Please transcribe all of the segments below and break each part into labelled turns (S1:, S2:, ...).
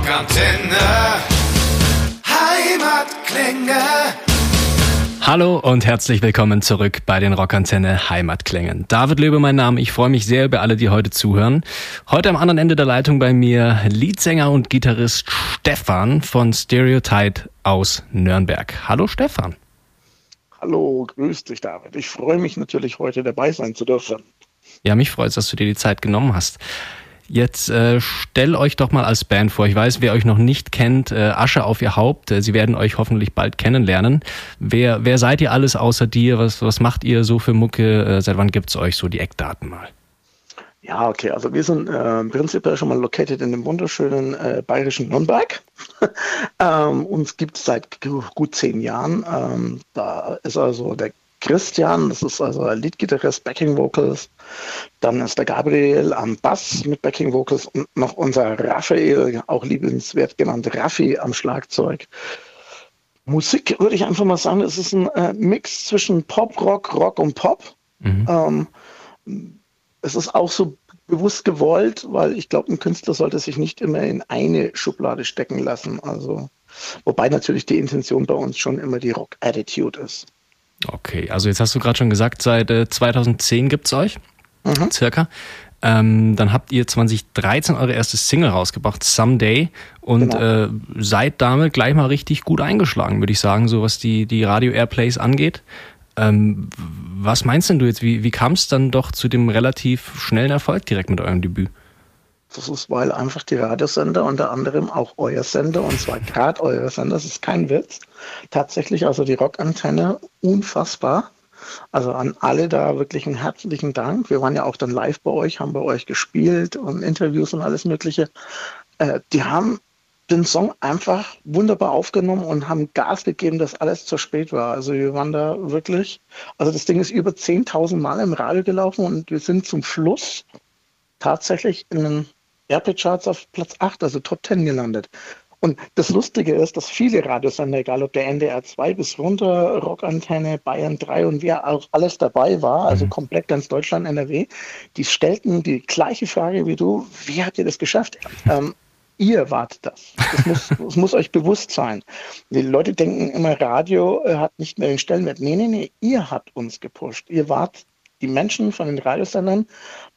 S1: Rockantenne. Heimatklänge.
S2: Hallo und herzlich willkommen zurück bei den Rockantenne Heimatklängen. David Löbe mein Name. Ich freue mich sehr über alle, die heute zuhören. Heute am anderen Ende der Leitung bei mir Leadsänger und Gitarrist Stefan von Stereotype aus Nürnberg. Hallo Stefan.
S3: Hallo, grüß dich David. Ich freue mich natürlich heute dabei sein zu dürfen.
S2: Ja, mich freut es, dass du dir die Zeit genommen hast. Jetzt äh, stell euch doch mal als Band vor. Ich weiß, wer euch noch nicht kennt, äh, Asche auf ihr Haupt. Äh, sie werden euch hoffentlich bald kennenlernen. Wer, wer seid ihr alles außer dir? Was, was macht ihr so für Mucke? Äh, seit wann gibt's euch so die Eckdaten mal?
S3: Ja, okay. Also wir sind äh, prinzipiell schon mal located in dem wunderschönen äh, bayerischen Nürnberg. ähm, uns gibt es seit gut zehn Jahren. Ähm, da ist also der Christian, das ist also Leadgitarrist, Backing Vocals. Dann ist der Gabriel am Bass mit Backing Vocals und noch unser Raphael, auch liebenswert genannt Raffi am Schlagzeug. Musik würde ich einfach mal sagen, es ist ein äh, Mix zwischen Pop, Rock, Rock und Pop. Mhm. Ähm, es ist auch so bewusst gewollt, weil ich glaube, ein Künstler sollte sich nicht immer in eine Schublade stecken lassen. Also, wobei natürlich die Intention bei uns schon immer die Rock-Attitude ist.
S2: Okay, also jetzt hast du gerade schon gesagt, seit äh, 2010 gibt's euch, mhm. circa. Ähm, dann habt ihr 2013 eure erste Single rausgebracht, Someday, und genau. äh, seid damit gleich mal richtig gut eingeschlagen, würde ich sagen, so was die, die Radio-Airplays angeht. Ähm, was meinst denn du jetzt? Wie, wie kam es dann doch zu dem relativ schnellen Erfolg direkt mit eurem Debüt?
S3: Das ist, weil einfach die Radiosender, unter anderem auch euer Sender, und zwar gerade euer Sender, das ist kein Witz, tatsächlich also die Rockantenne unfassbar. Also an alle da wirklich einen herzlichen Dank. Wir waren ja auch dann live bei euch, haben bei euch gespielt und Interviews und alles Mögliche. Äh, die haben den Song einfach wunderbar aufgenommen und haben Gas gegeben, dass alles zu spät war. Also wir waren da wirklich, also das Ding ist über 10.000 Mal im Radio gelaufen und wir sind zum Schluss tatsächlich in den Airplay-Charts auf Platz 8, also Top 10 gelandet. Und das Lustige ist, dass viele Radiosender, egal ob der NDR 2 bis runter, Rockantenne, Bayern 3 und wer auch alles dabei war, also mhm. komplett ganz Deutschland, NRW, die stellten die gleiche Frage wie du, wie habt ihr das geschafft? Ähm, ihr wart das. Das muss, das muss euch bewusst sein. Die Leute denken immer, Radio äh, hat nicht mehr den Stellenwert. Nee, nee, nee, ihr habt uns gepusht. Ihr wart die Menschen von den Radiosendern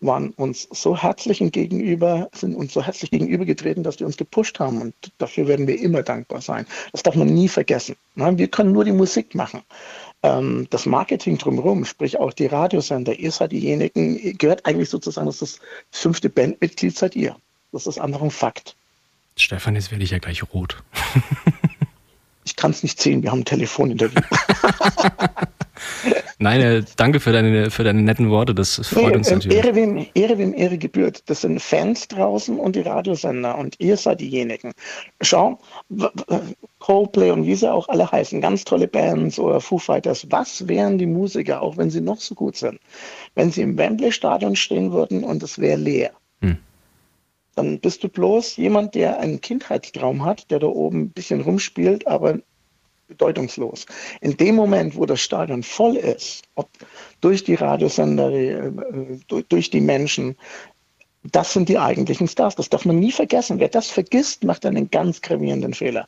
S3: waren uns so herzlich gegenüber, sind uns so herzlich gegenübergetreten, dass die uns gepusht haben. Und dafür werden wir immer dankbar sein. Das darf man nie vergessen. Wir können nur die Musik machen. Ähm, das Marketing drumherum, sprich auch die Radiosender, ihr seid diejenigen, gehört eigentlich sozusagen, das ist das fünfte Bandmitglied seid ihr. Das ist einfach ein Fakt.
S2: Stefan, jetzt werde ich ja gleich rot.
S3: ich kann es nicht sehen, wir haben ein Telefoninterview.
S2: Nein, äh, danke für deine, für deine netten Worte, das freut nee, uns ähm, natürlich.
S3: Ehre wem, Ehre wem Ehre gebührt. Das sind Fans draußen und die Radiosender und ihr seid diejenigen. Schau, Coldplay und wie sie auch alle heißen, ganz tolle Bands oder Foo Fighters, was wären die Musiker, auch wenn sie noch so gut sind, wenn sie im Wembley-Stadion stehen würden und es wäre leer? Hm. Dann bist du bloß jemand, der einen Kindheitstraum hat, der da oben ein bisschen rumspielt, aber bedeutungslos. In dem Moment, wo das Stadion voll ist, ob durch die Radiosender, äh, durch die Menschen, das sind die eigentlichen Stars. Das darf man nie vergessen. Wer das vergisst, macht einen ganz gravierenden Fehler.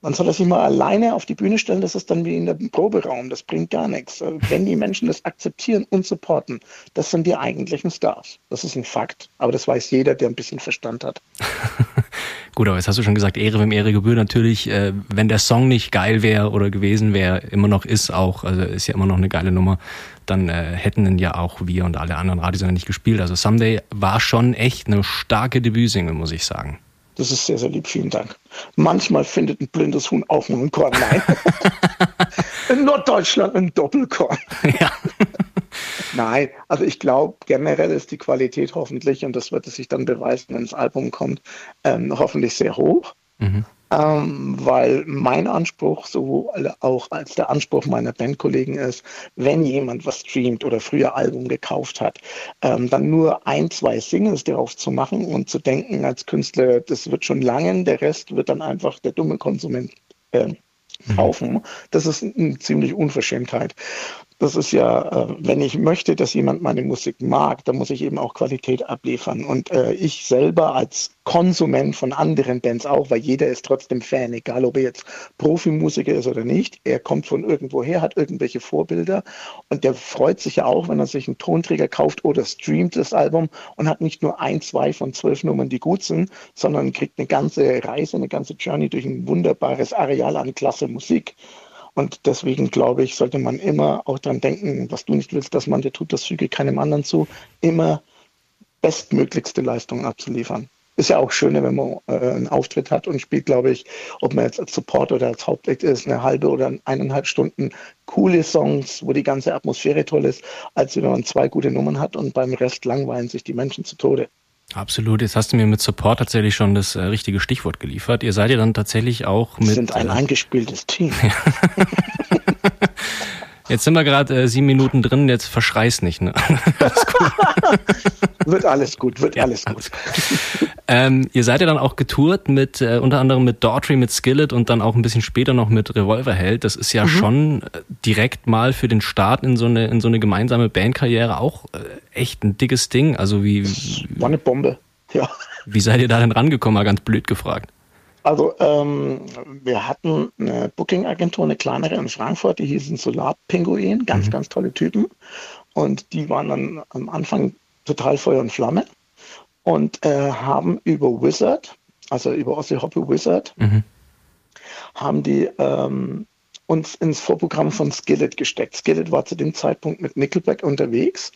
S3: Man soll das mal alleine auf die Bühne stellen, das ist dann wie in der Proberaum, das bringt gar nichts. Wenn die Menschen das akzeptieren und supporten, das sind die eigentlichen Stars. Das ist ein Fakt, aber das weiß jeder, der ein bisschen Verstand hat.
S2: Gut, aber jetzt hast du schon gesagt, Ehre wem Ehre gebührt. Natürlich, äh, wenn der Song nicht geil wäre oder gewesen wäre, immer noch ist auch, also ist ja immer noch eine geile Nummer, dann äh, hätten ihn ja auch wir und alle anderen Radiosender nicht gespielt. Also Someday war schon echt eine starke Debütsingle, muss ich sagen.
S3: Das ist sehr, sehr lieb. Vielen Dank. Manchmal findet ein blindes Huhn auch nur ein Korn. Nein. In Norddeutschland ein Doppelkorn. Ja. Nein, also ich glaube, generell ist die Qualität hoffentlich, und das wird es sich dann beweisen, wenn das Album kommt, ähm, hoffentlich sehr hoch. Mhm ähm, weil mein Anspruch, sowohl auch als der Anspruch meiner Bandkollegen ist, wenn jemand was streamt oder früher Album gekauft hat, ähm, dann nur ein, zwei Singles darauf zu machen und zu denken als Künstler, das wird schon langen, der Rest wird dann einfach der dumme Konsument äh, kaufen. Das ist eine ziemlich Unverschämtheit. Das ist ja, äh, wenn ich möchte, dass jemand meine Musik mag, dann muss ich eben auch Qualität abliefern. Und äh, ich selber als Konsument von anderen Bands auch, weil jeder ist trotzdem Fan, egal ob er jetzt Profimusiker ist oder nicht. Er kommt von irgendwo her, hat irgendwelche Vorbilder und der freut sich ja auch, wenn er sich einen Tonträger kauft oder streamt das Album und hat nicht nur ein, zwei von zwölf Nummern, die gut sind, sondern kriegt eine ganze Reise, eine ganze Journey durch ein wunderbares Areal an klasse Musik. Und deswegen glaube ich, sollte man immer auch daran denken, was du nicht willst, dass man dir tut, das füge keinem anderen zu, immer bestmöglichste Leistungen abzuliefern. Ist ja auch schöner, wenn man äh, einen Auftritt hat und spielt, glaube ich, ob man jetzt als Support oder als Hauptact ist, eine halbe oder eineinhalb Stunden coole Songs, wo die ganze Atmosphäre toll ist, als wenn man zwei gute Nummern hat und beim Rest langweilen sich die Menschen zu Tode.
S2: Absolut. Jetzt hast du mir mit Support tatsächlich schon das äh, richtige Stichwort geliefert. Ihr seid ja dann tatsächlich auch mit. Wir
S3: sind ein äh, eingespieltes Team.
S2: Jetzt sind wir gerade äh, sieben Minuten drin, jetzt verschreiß nicht. Ne?
S3: alles wird alles gut, wird ja, alles gut.
S2: Ähm, ihr seid ja dann auch getourt mit äh, unter anderem mit Daughtry, mit Skillet und dann auch ein bisschen später noch mit Revolverheld. Das ist ja mhm. schon äh, direkt mal für den Start in so eine in so eine gemeinsame Bandkarriere auch äh, echt ein dickes Ding. Also wie
S3: war eine Bombe. Ja.
S2: Wie seid ihr da denn rangekommen? Mal ganz blöd gefragt.
S3: Also ähm, wir hatten eine Booking-Agentur, eine kleinere in Frankfurt, die hießen Solar Pinguin, ganz, mhm. ganz tolle Typen. Und die waren dann am Anfang total Feuer und Flamme und äh, haben über Wizard, also über Ossi Hoppy Wizard, mhm. haben die ähm, uns ins Vorprogramm von Skillet gesteckt. Skillet war zu dem Zeitpunkt mit Nickelback unterwegs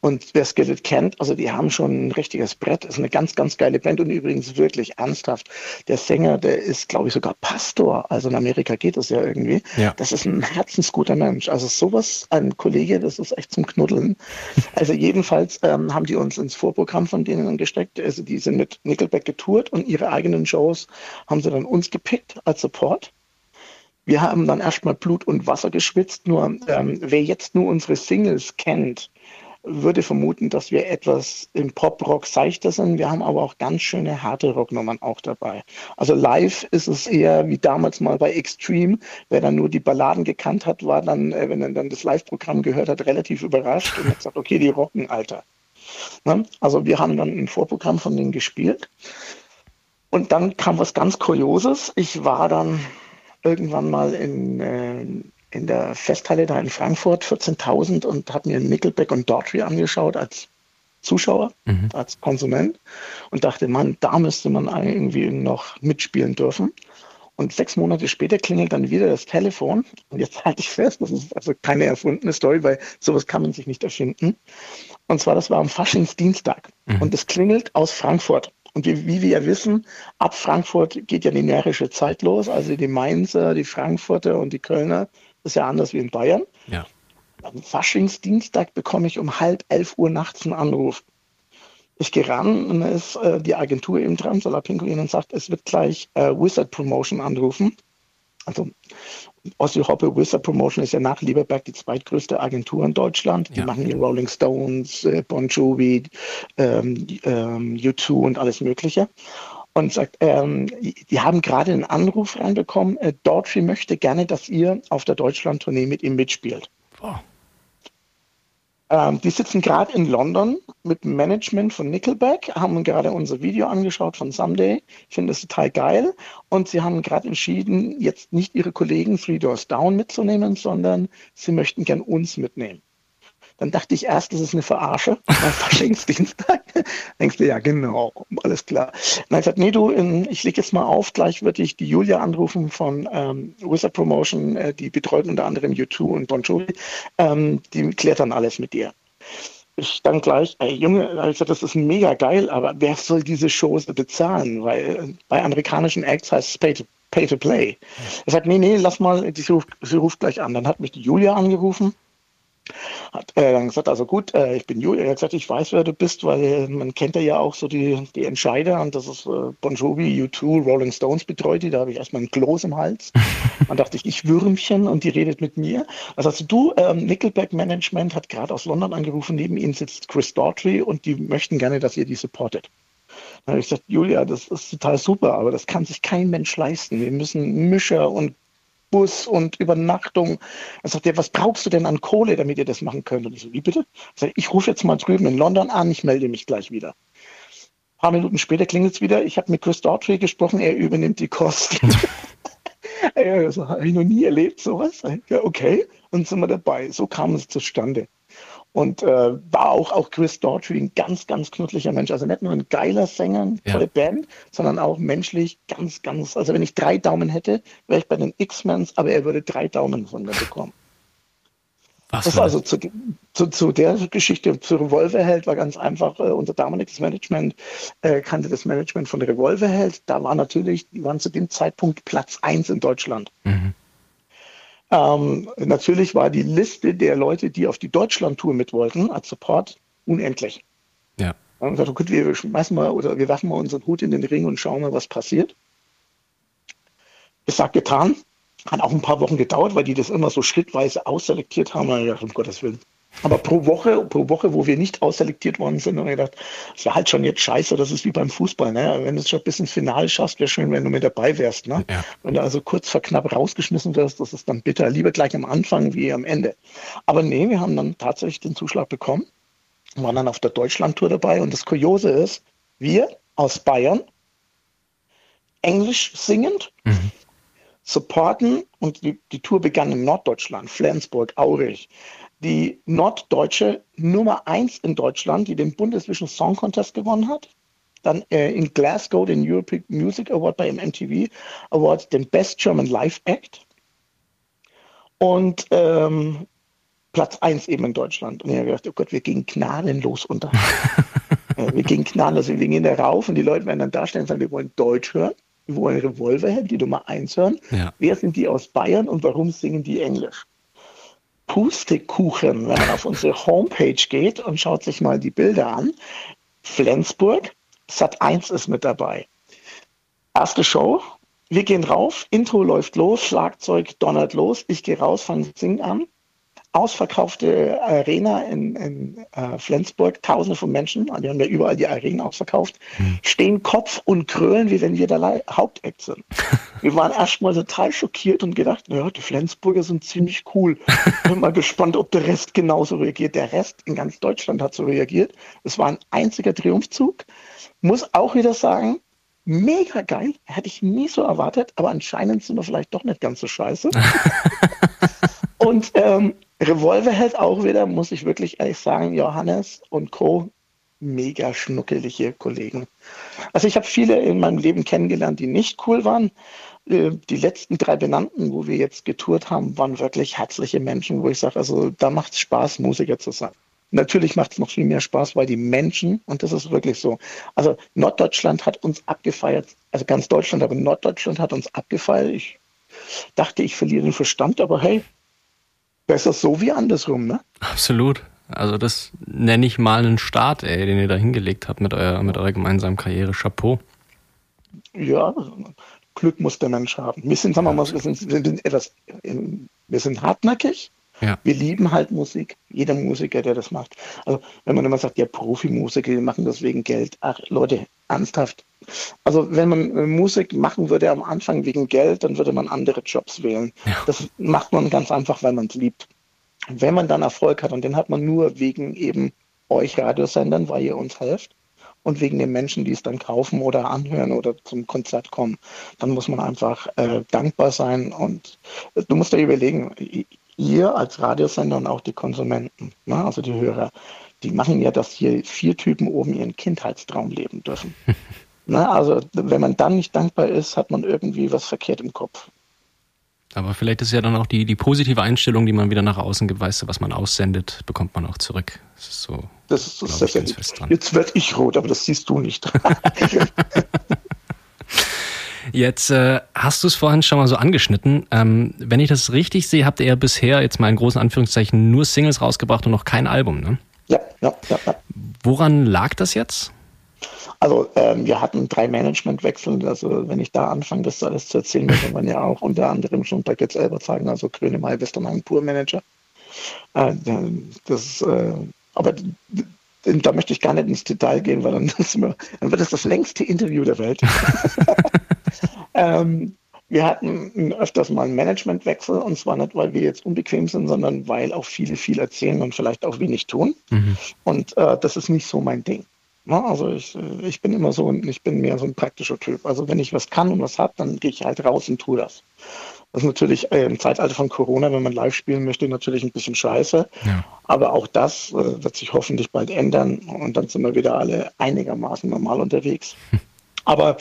S3: und wer Skillet kennt, also die haben schon ein richtiges Brett, ist eine ganz, ganz geile Band und übrigens wirklich ernsthaft. Der Sänger, der ist, glaube ich, sogar Pastor. Also in Amerika geht das ja irgendwie. Ja. Das ist ein herzensguter Mensch. Also sowas, ein Kollege, das ist echt zum Knuddeln. Also jedenfalls ähm, haben die uns ins Vorprogramm von denen gesteckt. Also die sind mit Nickelback getourt und ihre eigenen Shows haben sie dann uns gepickt als Support. Wir haben dann erstmal Blut und Wasser geschwitzt. Nur ähm, wer jetzt nur unsere Singles kennt, würde vermuten, dass wir etwas im Pop-Rock seichter sind. Wir haben aber auch ganz schöne harte Rocknummern auch dabei. Also live ist es eher wie damals mal bei Extreme. Wer dann nur die Balladen gekannt hat, war dann, äh, wenn er dann das Live-Programm gehört hat, relativ überrascht und hat gesagt, okay, die rocken, Alter. Ne? Also wir haben dann ein Vorprogramm von denen gespielt. Und dann kam was ganz Kurioses. Ich war dann irgendwann mal in, äh, in der Festhalle da in Frankfurt, 14.000 und habe mir Nickelback und Daughtry angeschaut als Zuschauer, mhm. als Konsument und dachte, Mann, da müsste man irgendwie noch mitspielen dürfen. Und sechs Monate später klingelt dann wieder das Telefon. Und jetzt halte ich fest, das ist also keine erfundene Story, weil sowas kann man sich nicht erfinden. Und zwar, das war am Faschingsdienstag. Mhm. Und es klingelt aus Frankfurt. Und wie, wie, wir ja wissen, ab Frankfurt geht ja die närrische Zeit los. Also die Mainzer, die Frankfurter und die Kölner, ist ja anders wie in Bayern.
S2: Ja.
S3: Am Faschingsdienstag bekomme ich um halb elf Uhr nachts einen Anruf. Ich gehe ran und dann ist äh, die Agentur eben dran, Solar Pinguin, und sagt, es wird gleich äh, Wizard Promotion anrufen. Also Ossi Hoppe Wizard Promotion ist ja nach Lieberberg die zweitgrößte Agentur in Deutschland. Die ja. machen hier Rolling Stones, äh, Bon Jovi, ähm, ähm, U2 und alles Mögliche. Und sagt, ähm, die haben gerade einen Anruf reinbekommen, äh, Daughtry möchte gerne, dass ihr auf der Deutschland-Tournee mit ihm mitspielt. Oh. Ähm, die sitzen gerade in London mit dem Management von Nickelback, haben gerade unser Video angeschaut von Someday. Ich finde das total geil. Und sie haben gerade entschieden, jetzt nicht ihre Kollegen Three Doors Down mitzunehmen, sondern sie möchten gern uns mitnehmen. Dann dachte ich erst, das ist eine Verarsche, weil Faschingsdienstag. Denkst du, ja, genau, alles klar. Dann ich gesagt, nee, du, ich lege jetzt mal auf, gleich würde ich die Julia anrufen von ähm, Wizard Promotion, äh, die betreut unter anderem U2 und Bon Jovi. Ähm, die klärt dann alles mit dir. Ich dann gleich, ey Junge, gesagt, das ist mega geil, aber wer soll diese Shows bezahlen? Weil äh, bei amerikanischen Acts heißt es Pay to, pay to Play. Er sagt, nee, nee, lass mal, sie ruft, sie ruft gleich an. Dann hat mich die Julia angerufen hat äh, dann gesagt, also gut, äh, ich bin Julia. Er hat gesagt, ich weiß, wer du bist, weil man kennt ja auch so die, die Entscheider und das ist äh, Bon Jovi, U2, Rolling Stones betreut die. Da habe ich erstmal ein Kloß im Hals. Dann dachte ich, ich Würmchen und die redet mit mir. Also, also du, ähm, Nickelback Management hat gerade aus London angerufen, neben ihnen sitzt Chris Daughtry und die möchten gerne, dass ihr die supportet. Dann habe ich gesagt, Julia, das ist total super, aber das kann sich kein Mensch leisten. Wir müssen Mischer und Bus und Übernachtung. Dann sagt er, was brauchst du denn an Kohle, damit ihr das machen könnt? Und ich so, wie bitte? Ich, ich rufe jetzt mal drüben in London an, ich melde mich gleich wieder. Ein paar Minuten später klingelt es wieder. Ich habe mit Chris Daughtry gesprochen, er übernimmt die Kosten. das habe ich noch nie erlebt, sowas. Ja, okay, und sind wir dabei. So kam es zustande. Und äh, war auch, auch Chris Daughtry ein ganz, ganz knuddlicher Mensch. Also nicht nur ein geiler Sänger, eine ja. tolle Band, sondern auch menschlich ganz, ganz. Also wenn ich drei Daumen hätte, wäre ich bei den X-Mens, aber er würde drei Daumen von mir bekommen. Was das war also zu, zu, zu, der Geschichte zu Revolverheld war ganz einfach. Äh, unser damaliges Management äh, kannte das Management von Revolverheld. Da war natürlich, die waren zu dem Zeitpunkt Platz 1 in Deutschland. Mhm. Ähm, natürlich war die Liste der Leute, die auf die Deutschland-Tour mit wollten, als Support, unendlich. Ja. Und gesagt, gut, wir schmeißen mal oder wir werfen mal unseren Hut in den Ring und schauen mal, was passiert. Gesagt, getan. Hat auch ein paar Wochen gedauert, weil die das immer so schrittweise ausselektiert haben. Und ich dachte, um Gottes Willen, aber pro Woche, pro Woche, wo wir nicht ausselektiert worden sind, haben wir gedacht, es wäre halt schon jetzt scheiße, das ist wie beim Fußball. Ne? Wenn du es schon bis ins Finale schaffst, wäre schön, wenn du mit dabei wärst. Ne? Ja. Wenn du also kurz vor knapp rausgeschmissen wirst, das ist dann bitter. Lieber gleich am Anfang wie am Ende. Aber nee, wir haben dann tatsächlich den Zuschlag bekommen, waren dann auf der Deutschlandtour dabei. Und das Kuriose ist, wir aus Bayern, Englisch singend, mhm supporten und die, die, Tour begann in Norddeutschland, Flensburg, Aurich die norddeutsche Nummer 1 in Deutschland, die den Bundesvision Song Contest gewonnen hat. Dann äh, in Glasgow den European Music Award bei MTV Award, den Best German Live Act. Und ähm, Platz 1 eben in Deutschland. Und ich habe gedacht, oh Gott, wir gehen gnadenlos unter. wir gehen gnadenlos, wir gehen da rauf und die Leute werden dann darstellen und sagen, wir wollen Deutsch hören, wir wollen Revolverheld, die Nummer 1 hören. Ja. Wer sind die aus Bayern und warum singen die Englisch? Pustekuchen, wenn man auf unsere Homepage geht und schaut sich mal die Bilder an. Flensburg, Sat 1 ist mit dabei. Erste Show, wir gehen rauf, Intro läuft los, Schlagzeug donnert los, ich gehe raus, fange Singen an ausverkaufte Arena in, in äh, Flensburg, tausende von Menschen, die haben ja überall die Arenen ausverkauft, mhm. stehen Kopf und krölen, wie wenn wir der Haupteck sind. wir waren erstmal total schockiert und gedacht, naja, die Flensburger sind ziemlich cool. Bin mal gespannt, ob der Rest genauso reagiert. Der Rest in ganz Deutschland hat so reagiert. Es war ein einziger Triumphzug. Muss auch wieder sagen, mega geil. Hätte ich nie so erwartet, aber anscheinend sind wir vielleicht doch nicht ganz so scheiße. und ähm, Revolver hält auch wieder, muss ich wirklich ehrlich sagen, Johannes und Co. mega schnuckelige Kollegen. Also ich habe viele in meinem Leben kennengelernt, die nicht cool waren. Äh, die letzten drei benannten, wo wir jetzt getourt haben, waren wirklich herzliche Menschen, wo ich sage, also da macht es Spaß, Musiker zu sein. Natürlich macht es noch viel mehr Spaß, weil die Menschen, und das ist wirklich so, also Norddeutschland hat uns abgefeiert, also ganz Deutschland, aber Norddeutschland hat uns abgefeiert. Ich dachte, ich verliere den Verstand, aber hey, Besser so wie andersrum, ne?
S2: Absolut. Also das nenne ich mal einen Start, ey, den ihr da hingelegt habt mit eurer, mit eurer gemeinsamen Karriere. Chapeau.
S3: Ja, Glück muss der Mensch haben. Wir sind, sagen wir mal, wir sind, wir sind etwas, wir sind hartnäckig. Ja. Wir lieben halt Musik. Jeder Musiker, der das macht. Also wenn man immer sagt, ja, Profimusiker, die machen das wegen Geld. Ach, Leute, ernsthaft. Also wenn man Musik machen würde am Anfang wegen Geld, dann würde man andere Jobs wählen. Ja. Das macht man ganz einfach, weil man es liebt. wenn man dann Erfolg hat, und den hat man nur wegen eben euch Radiosendern, weil ihr uns helft, und wegen den Menschen, die es dann kaufen oder anhören oder zum Konzert kommen, dann muss man einfach äh, dankbar sein. Und du musst dir überlegen, ihr als Radiosender und auch die Konsumenten, ne, also die Hörer, die machen ja, dass hier vier Typen oben ihren Kindheitstraum leben dürfen. Na, also wenn man dann nicht dankbar ist, hat man irgendwie was verkehrt im Kopf.
S2: Aber vielleicht ist ja dann auch die, die positive Einstellung, die man wieder nach außen gibt, weißt du, was man aussendet, bekommt man auch zurück. Das ist so.
S3: Das ist, das ist ich, fest dran. Jetzt werde ich rot, aber das siehst du nicht.
S2: Jetzt äh, hast du es vorhin schon mal so angeschnitten. Ähm, wenn ich das richtig sehe, habt ihr ja bisher jetzt mal in großen Anführungszeichen nur Singles rausgebracht und noch kein Album, ne?
S3: Ja, ja, ja. ja.
S2: Woran lag das jetzt?
S3: Also ähm, wir hatten drei Managementwechsel. Also wenn ich da anfange, das alles zu erzählen, dann man ja auch unter anderem schon bei Get selber zeigen, also Grönemeyer Westermann Pur Manager. Äh, das, äh, aber da möchte ich gar nicht ins Detail gehen, weil dann, wir, dann wird das das längste Interview der Welt. ähm, wir hatten öfters mal einen Managementwechsel und zwar nicht, weil wir jetzt unbequem sind, sondern weil auch viele viel erzählen und vielleicht auch wenig tun. Mhm. Und äh, das ist nicht so mein Ding. Na, also ich, äh, ich bin immer so, ich bin mehr so ein praktischer Typ. Also wenn ich was kann und was habe, dann gehe ich halt raus und tue das. Das ist natürlich äh, im Zeitalter von Corona, wenn man live spielen möchte, natürlich ein bisschen scheiße. Ja. Aber auch das äh, wird sich hoffentlich bald ändern und dann sind wir wieder alle einigermaßen normal unterwegs. Aber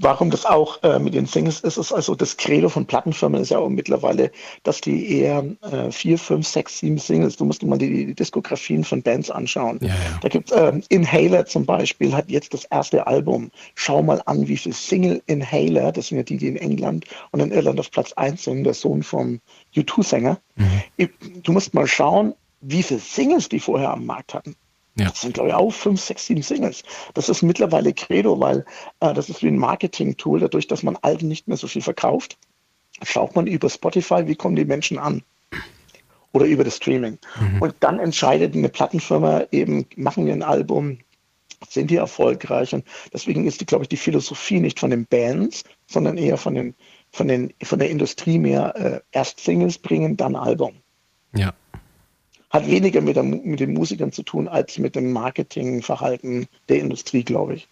S3: warum das auch äh, mit den Singles ist, ist also das Credo von Plattenfirmen ist ja auch mittlerweile, dass die eher äh, vier, fünf, sechs, sieben Singles, du musst mal die, die Diskografien von Bands anschauen. Ja, ja. Da gibt es äh, Inhaler zum Beispiel, hat jetzt das erste Album. Schau mal an, wie viele Single Inhaler, das sind ja die, die in England und in Irland auf Platz 1 sind, der Sohn vom U2-Sänger. Mhm. Du musst mal schauen, wie viele Singles die vorher am Markt hatten. Ja. Das sind, glaube ich, auch fünf, sechs, sieben Singles. Das ist mittlerweile Credo, weil äh, das ist wie ein Marketing-Tool. Dadurch, dass man Alten nicht mehr so viel verkauft, schaut man über Spotify, wie kommen die Menschen an. Oder über das Streaming. Mhm. Und dann entscheidet eine Plattenfirma eben, machen wir ein Album, sind die erfolgreich? Und deswegen ist die, glaube ich, die Philosophie nicht von den Bands, sondern eher von, den, von, den, von der Industrie mehr äh, erst Singles bringen, dann Album.
S2: Ja
S3: hat weniger mit, der, mit den Musikern zu tun als mit dem Marketingverhalten der Industrie, glaube ich.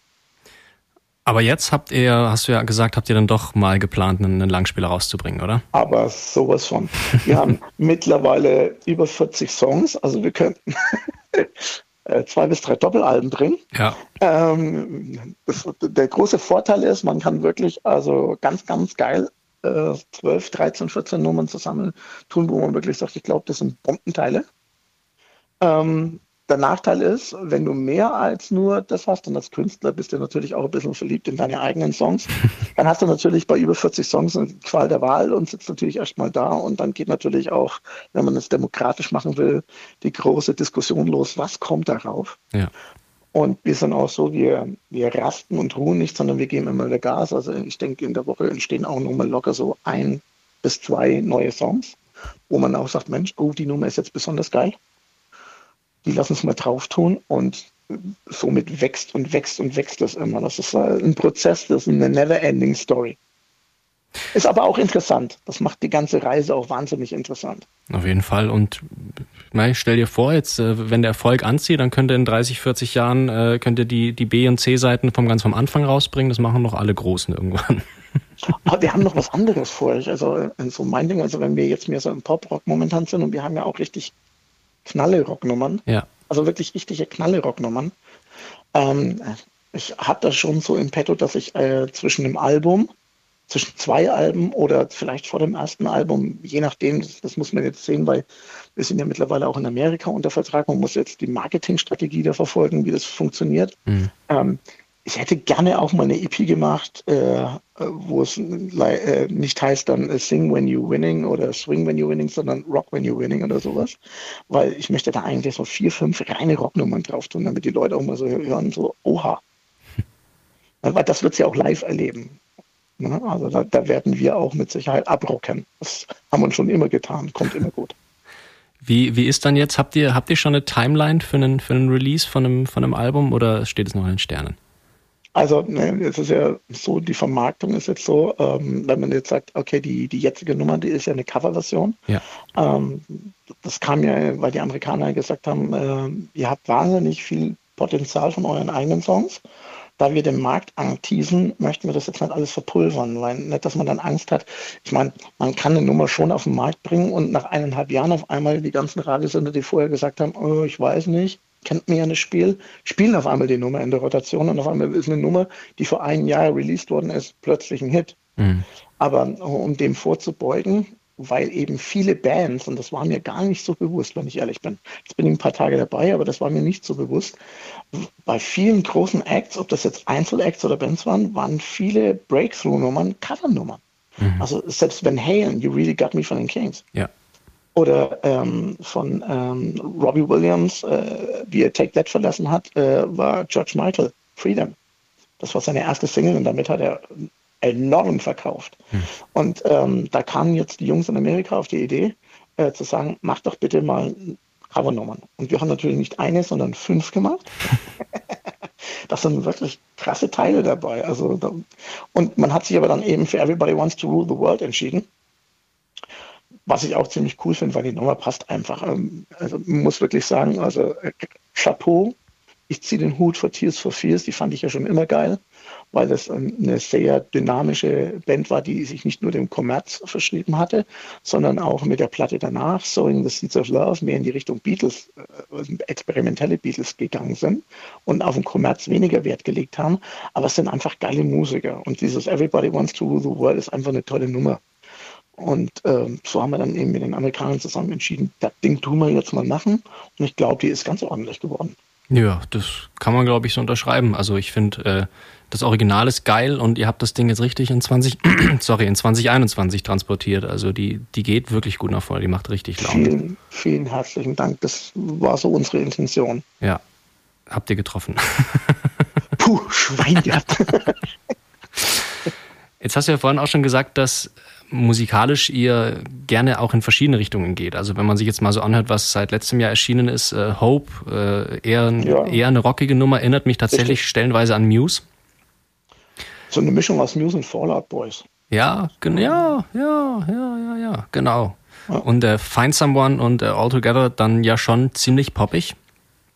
S2: Aber jetzt habt ihr, hast du ja gesagt, habt ihr dann doch mal geplant, einen Langspieler rauszubringen, oder?
S3: Aber sowas von. Wir haben mittlerweile über 40 Songs, also wir könnten äh, zwei bis drei Doppelalben bringen.
S2: Ja.
S3: Ähm, das, der große Vorteil ist, man kann wirklich also ganz, ganz geil äh, 12, 13, 14 Nummern zusammen tun, wo man wirklich sagt, ich glaube, das sind Bombenteile. Ähm, der Nachteil ist, wenn du mehr als nur das hast, und als Künstler bist du natürlich auch ein bisschen verliebt in deine eigenen Songs, dann hast du natürlich bei über 40 Songs eine Qual der Wahl und sitzt natürlich erstmal da und dann geht natürlich auch, wenn man es demokratisch machen will, die große Diskussion los, was kommt darauf?
S2: Ja.
S3: Und wir sind auch so, wir, wir rasten und ruhen nicht, sondern wir geben immer wieder Gas. Also ich denke, in der Woche entstehen auch nochmal locker so ein bis zwei neue Songs, wo man auch sagt, Mensch, oh, die Nummer ist jetzt besonders geil die lassen es mal drauf tun und somit wächst und wächst und wächst das immer. Das ist ein Prozess, das ist eine never-ending Story. Ist aber auch interessant. Das macht die ganze Reise auch wahnsinnig interessant.
S2: Auf jeden Fall. Und na, stell dir vor, jetzt, äh, wenn der Erfolg anzieht, dann könnt ihr in 30, 40 Jahren äh, könnt ihr die, die B- und C-Seiten vom ganz vom Anfang rausbringen. Das machen noch alle Großen irgendwann.
S3: Aber wir haben noch was anderes vor. Also äh, so mein Ding, also wenn wir jetzt mehr so im Pop-Rock momentan sind und wir haben ja auch richtig Knalle-Rocknummern.
S2: Ja.
S3: Also wirklich richtige Knalle-Rocknummern. Ähm, ich habe das schon so im Petto, dass ich äh, zwischen dem Album, zwischen zwei Alben oder vielleicht vor dem ersten Album, je nachdem, das, das, muss man jetzt sehen, weil wir sind ja mittlerweile auch in Amerika unter Vertrag, man muss jetzt die Marketingstrategie da verfolgen, wie das funktioniert. Mhm. Ähm, ich hätte gerne auch mal eine EP gemacht, äh, wo es äh, nicht heißt dann äh, Sing When You Winning oder Swing When You Winning, sondern Rock When You Winning oder sowas. Weil ich möchte da eigentlich so vier, fünf reine Rocknummern drauf tun, damit die Leute auch mal so hören, so, oha. Weil das wird sie ja auch live erleben. Ne? Also da, da werden wir auch mit Sicherheit abrocken. Das haben wir schon immer getan, kommt immer gut.
S2: Wie, wie ist dann jetzt, habt ihr, habt ihr schon eine Timeline für einen, für einen Release von einem, von einem Album oder steht es noch in den Sternen?
S3: Also ne, es ist ja so, die Vermarktung ist jetzt so, ähm, wenn man jetzt sagt, okay, die, die jetzige Nummer, die ist ja eine Coverversion.
S2: Ja.
S3: Ähm, das kam ja, weil die Amerikaner gesagt haben, äh, ihr habt wahnsinnig viel Potenzial von euren eigenen Songs. Da wir den Markt anteasen, möchten wir das jetzt nicht alles verpulvern, weil nicht, dass man dann Angst hat. Ich meine, man kann eine Nummer schon auf den Markt bringen und nach eineinhalb Jahren auf einmal die ganzen Radiosender, die vorher gesagt haben, oh, ich weiß nicht, kennt mir ja das Spiel, spielen auf einmal die Nummer in der Rotation und auf einmal ist eine Nummer, die vor einem Jahr released worden ist, plötzlich ein Hit. Mhm. Aber um dem vorzubeugen, weil eben viele Bands, und das war mir gar nicht so bewusst, wenn ich ehrlich bin, jetzt bin ich ein paar Tage dabei, aber das war mir nicht so bewusst, bei vielen großen Acts, ob das jetzt Einzelacts oder Bands waren, waren viele Breakthrough-Nummern Cover-Nummern. Mhm. Also selbst Van Halen, You Really Got Me von den Kings.
S2: Ja.
S3: Oder ähm, von ähm, Robbie Williams, äh, wie er Take That verlassen hat, äh, war George Michael, Freedom. Das war seine erste Single und damit hat er enorm verkauft. Hm. Und ähm, da kamen jetzt die Jungs in Amerika auf die Idee, äh, zu sagen, mach doch bitte mal Covernummern. Und wir haben natürlich nicht eine, sondern fünf gemacht. das sind wirklich krasse Teile dabei. Also, und man hat sich aber dann eben für Everybody Wants to Rule the World entschieden. Was ich auch ziemlich cool finde, weil die Nummer passt einfach. Ähm, also man muss wirklich sagen, also äh, Chapeau, ich ziehe den Hut für Tears for Fears, die fand ich ja schon immer geil weil das eine sehr dynamische Band war, die sich nicht nur dem Kommerz verschrieben hatte, sondern auch mit der Platte danach, Sowing the Seeds of Love, mehr in die Richtung Beatles, äh, experimentelle Beatles gegangen sind und auf den Kommerz weniger Wert gelegt haben. Aber es sind einfach geile Musiker. Und dieses Everybody Wants to Rule the World ist einfach eine tolle Nummer. Und ähm, so haben wir dann eben mit den Amerikanern zusammen entschieden, das Ding tun wir jetzt mal machen. Und ich glaube, die ist ganz ordentlich geworden.
S2: Ja, das kann man, glaube ich, so unterschreiben. Also ich finde, äh, das Original ist geil und ihr habt das Ding jetzt richtig in 20, sorry, in 2021 transportiert. Also die, die geht wirklich gut nach vorne, die macht richtig Laune.
S3: Vielen, vielen herzlichen Dank. Das war so unsere Intention.
S2: Ja. Habt ihr getroffen.
S3: Puh, Schwein gehabt.
S2: Jetzt hast du ja vorhin auch schon gesagt, dass musikalisch ihr gerne auch in verschiedene Richtungen geht. Also wenn man sich jetzt mal so anhört, was seit letztem Jahr erschienen ist, äh, Hope, äh, eher, ja. eher eine rockige Nummer, erinnert mich tatsächlich Richtig. stellenweise an Muse.
S3: So eine Mischung aus Muse und Fallout Boys.
S2: Ja, ja, ja, ja, ja, ja, genau. Ja. Und äh, Find Someone und äh, All Together dann ja schon ziemlich poppig.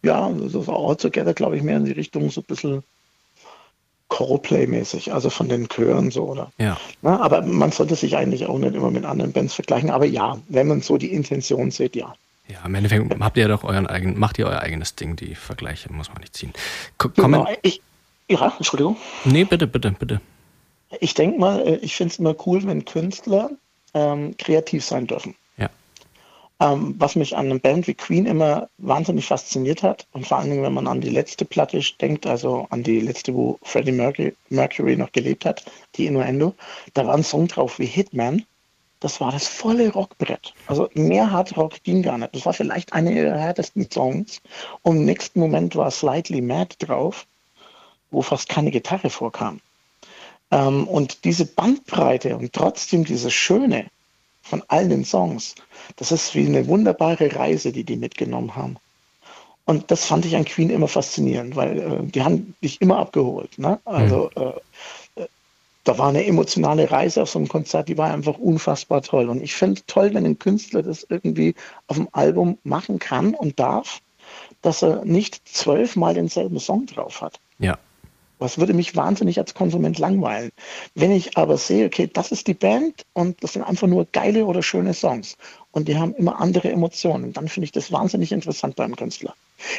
S3: Ja, das war All Together, glaube ich, mehr in die Richtung so ein bisschen Choreplay-mäßig, also von den Chören so, oder?
S2: Ja.
S3: Na, aber man sollte sich eigentlich auch nicht immer mit anderen Bands vergleichen. Aber ja, wenn man so die Intention sieht, ja.
S2: Ja, im Endeffekt habt ihr doch euren eigenen, macht ihr euer eigenes Ding, die Vergleiche muss man nicht ziehen.
S3: K genau, ich, ja, Entschuldigung.
S2: Nee, bitte, bitte, bitte.
S3: Ich denke mal, äh, ich finde es immer cool, wenn Künstler ähm, kreativ sein dürfen. Ähm, was mich an einer Band wie Queen immer wahnsinnig fasziniert hat und vor allen Dingen, wenn man an die letzte Platte denkt, also an die letzte, wo Freddie Mercury, Mercury noch gelebt hat, die Innuendo, da war ein Song drauf wie Hitman. Das war das volle Rockbrett. Also mehr Hardrock ging gar nicht. Das war vielleicht einer ihrer härtesten Songs. Und im nächsten Moment war Slightly Mad drauf, wo fast keine Gitarre vorkam. Ähm, und diese Bandbreite und trotzdem dieses Schöne, von all den Songs. Das ist wie eine wunderbare Reise, die die mitgenommen haben. Und das fand ich an Queen immer faszinierend, weil äh, die haben dich immer abgeholt. Ne? Also mhm. äh, äh, da war eine emotionale Reise auf so einem Konzert, die war einfach unfassbar toll. Und ich finde toll, wenn ein Künstler das irgendwie auf dem Album machen kann und darf, dass er nicht zwölfmal denselben Song drauf hat.
S2: Ja.
S3: Was würde mich wahnsinnig als Konsument langweilen. Wenn ich aber sehe, okay, das ist die Band und das sind einfach nur geile oder schöne Songs und die haben immer andere Emotionen, dann finde ich das wahnsinnig interessant beim Künstler.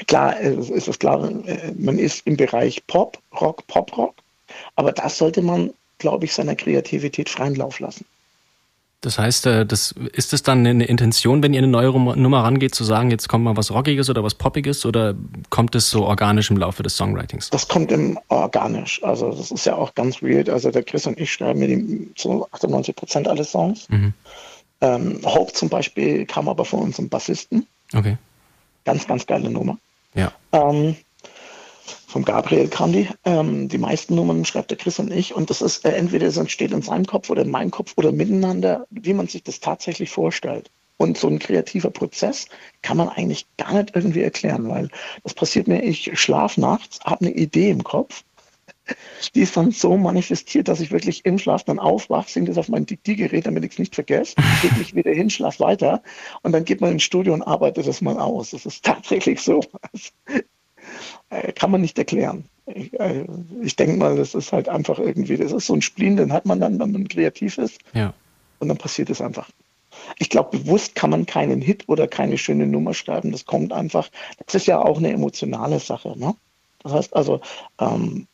S3: Klar, ist es klar, äh, man ist im Bereich Pop, Rock, Pop-Rock, aber das sollte man, glaube ich, seiner Kreativität freien Lauf lassen.
S2: Das heißt, äh, das, ist es dann eine Intention, wenn ihr eine neue Nummer rangeht, zu sagen, jetzt kommt mal was Rockiges oder was Poppiges oder kommt es so organisch im Laufe des Songwritings?
S3: Das kommt im organisch. Also das ist ja auch ganz weird. Also der Chris und ich schreiben mir die, zu 98 Prozent alle Songs. Mhm. Ähm, Hope zum Beispiel kam aber von unserem Bassisten.
S2: Okay.
S3: Ganz, ganz geile Nummer.
S2: Ja.
S3: Ähm, vom Gabriel kam die. Ähm, die meisten Nummern schreibt der Chris und ich. Und das ist äh, entweder es entsteht in seinem Kopf oder in meinem Kopf oder miteinander, wie man sich das tatsächlich vorstellt. Und so ein kreativer Prozess kann man eigentlich gar nicht irgendwie erklären, weil das passiert mir, ich schlafe nachts, habe eine Idee im Kopf, die ist dann so manifestiert, dass ich wirklich im Schlaf dann aufwache, singe das auf mein Diktiergerät, damit ich es nicht vergesse, gehe mich wieder hin, schlaf weiter und dann geht man ins Studio und arbeitet das mal aus. Das ist tatsächlich so. Äh, kann man nicht erklären. Ich, äh, ich denke mal, das ist halt einfach irgendwie, das ist so ein Spleen, den hat man dann, wenn man kreativ ist.
S2: Ja.
S3: Und dann passiert es einfach. Ich glaube, bewusst kann man keinen Hit oder keine schöne Nummer schreiben. Das kommt einfach, das ist ja auch eine emotionale Sache. Ne? Das heißt also, ähm,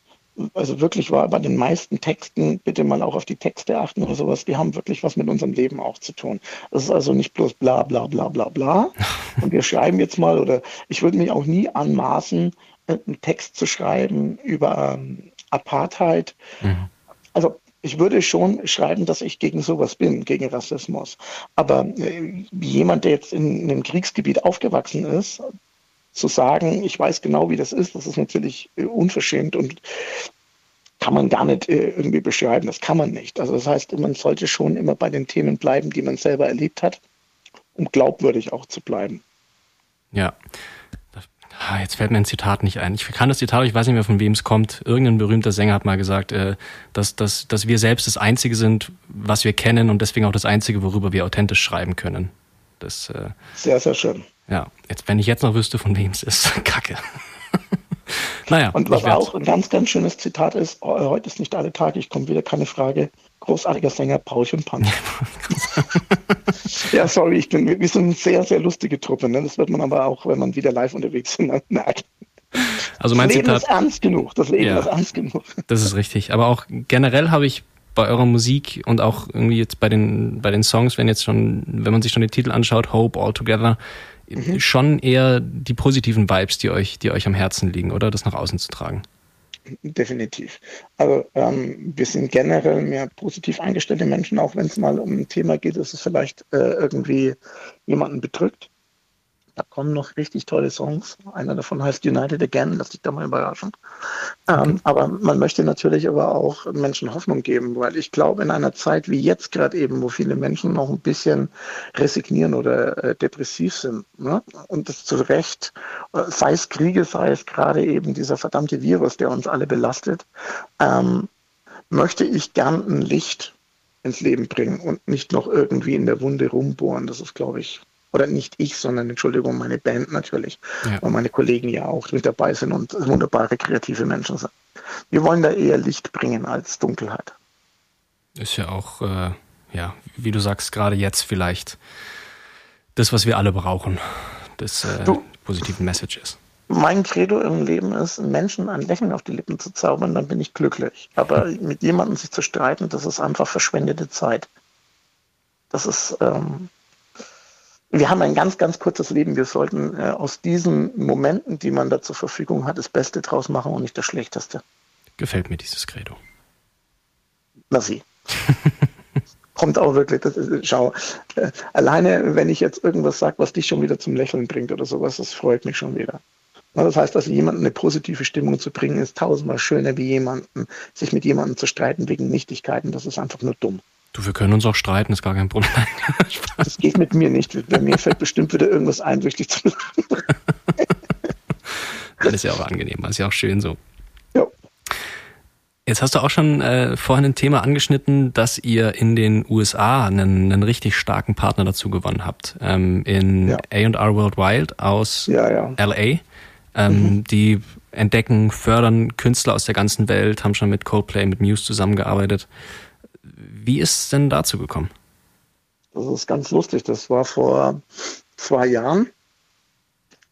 S3: also wirklich war bei den meisten Texten, bitte mal auch auf die Texte achten oder sowas, die haben wirklich was mit unserem Leben auch zu tun. Das ist also nicht bloß bla bla bla bla bla. Und wir schreiben jetzt mal, oder ich würde mich auch nie anmaßen, einen Text zu schreiben über ähm, Apartheid. Mhm. Also ich würde schon schreiben, dass ich gegen sowas bin, gegen Rassismus. Aber äh, jemand, der jetzt in, in einem Kriegsgebiet aufgewachsen ist, zu sagen, ich weiß genau, wie das ist, das ist natürlich äh, unverschämt und kann man gar nicht äh, irgendwie beschreiben. Das kann man nicht. Also das heißt, man sollte schon immer bei den Themen bleiben, die man selber erlebt hat, um glaubwürdig auch zu bleiben.
S2: Ja, jetzt fällt mir ein Zitat nicht ein. Ich kann das Zitat, ich weiß nicht mehr, von wem es kommt. Irgendein berühmter Sänger hat mal gesagt, äh, dass, dass, dass wir selbst das Einzige sind, was wir kennen und deswegen auch das Einzige, worüber wir authentisch schreiben können. Das,
S3: äh, sehr, sehr schön.
S2: Ja, jetzt, wenn ich jetzt noch wüsste, von wem es ist, kacke.
S3: naja. Und was auch ein ganz, ganz schönes Zitat ist, heute ist nicht alle Tage, ich komme wieder, keine Frage. Großartiger Sänger, und Punk. ja, sorry, ich bin, wir sind eine sehr, sehr lustige Truppe. Ne? Das wird man aber auch, wenn man wieder live unterwegs ist, merken.
S2: Also mein
S3: das
S2: Leben
S3: Zitat, ist ernst genug. Das Leben ja, ist ernst genug.
S2: Das ist richtig. Aber auch generell habe ich bei eurer Musik und auch irgendwie jetzt bei den, bei den Songs, wenn jetzt schon, wenn man sich schon den Titel anschaut, Hope All Together, mhm. schon eher die positiven Vibes, die euch, die euch am Herzen liegen, oder das nach außen zu tragen.
S3: Definitiv. Also ähm, wir sind generell mehr positiv eingestellte Menschen, auch wenn es mal um ein Thema geht, das es vielleicht äh, irgendwie jemanden bedrückt. Da kommen noch richtig tolle Songs. Einer davon heißt United Again, lass dich da mal überraschen. Ähm, aber man möchte natürlich aber auch Menschen Hoffnung geben, weil ich glaube, in einer Zeit wie jetzt gerade eben, wo viele Menschen noch ein bisschen resignieren oder äh, depressiv sind, ne? und das zu Recht, äh, sei es Kriege, sei es gerade eben dieser verdammte Virus, der uns alle belastet, ähm, möchte ich gern ein Licht ins Leben bringen und nicht noch irgendwie in der Wunde rumbohren. Das ist, glaube ich, oder nicht ich, sondern Entschuldigung, meine Band natürlich, ja. weil meine Kollegen ja auch mit dabei sind und wunderbare kreative Menschen sind. Wir wollen da eher Licht bringen als Dunkelheit.
S2: Ist ja auch, äh, ja, wie du sagst, gerade jetzt vielleicht das, was wir alle brauchen, des äh, positiven Messages.
S3: Mein Credo im Leben ist, Menschen ein Lächeln auf die Lippen zu zaubern, dann bin ich glücklich. Aber mit jemandem sich zu streiten, das ist einfach verschwendete Zeit. Das ist, ähm, wir haben ein ganz, ganz kurzes Leben. Wir sollten äh, aus diesen Momenten, die man da zur Verfügung hat, das Beste draus machen und nicht das Schlechteste.
S2: Gefällt mir dieses Credo.
S3: Merci. Kommt auch wirklich, das ist, schau, äh, alleine wenn ich jetzt irgendwas sage, was dich schon wieder zum Lächeln bringt oder sowas, das freut mich schon wieder. Das heißt, dass jemanden eine positive Stimmung zu bringen, ist tausendmal schöner wie jemanden, sich mit jemandem zu streiten wegen Nichtigkeiten. Das ist einfach nur dumm.
S2: Du, wir können uns auch streiten, ist gar kein Problem.
S3: das geht mit mir nicht. Bei mir fällt bestimmt wieder irgendwas ein, dich zu lachen.
S2: das ist ja auch angenehm, das ist ja auch schön so. Ja. Jetzt hast du auch schon äh, vorhin ein Thema angeschnitten, dass ihr in den USA einen, einen richtig starken Partner dazu gewonnen habt. Ähm, in ja. A&R World Wild aus ja, ja. LA. Ähm, mhm. Die entdecken, fördern Künstler aus der ganzen Welt, haben schon mit Coldplay, mit Muse zusammengearbeitet. Wie ist es denn dazu gekommen?
S3: Das ist ganz lustig. Das war vor zwei Jahren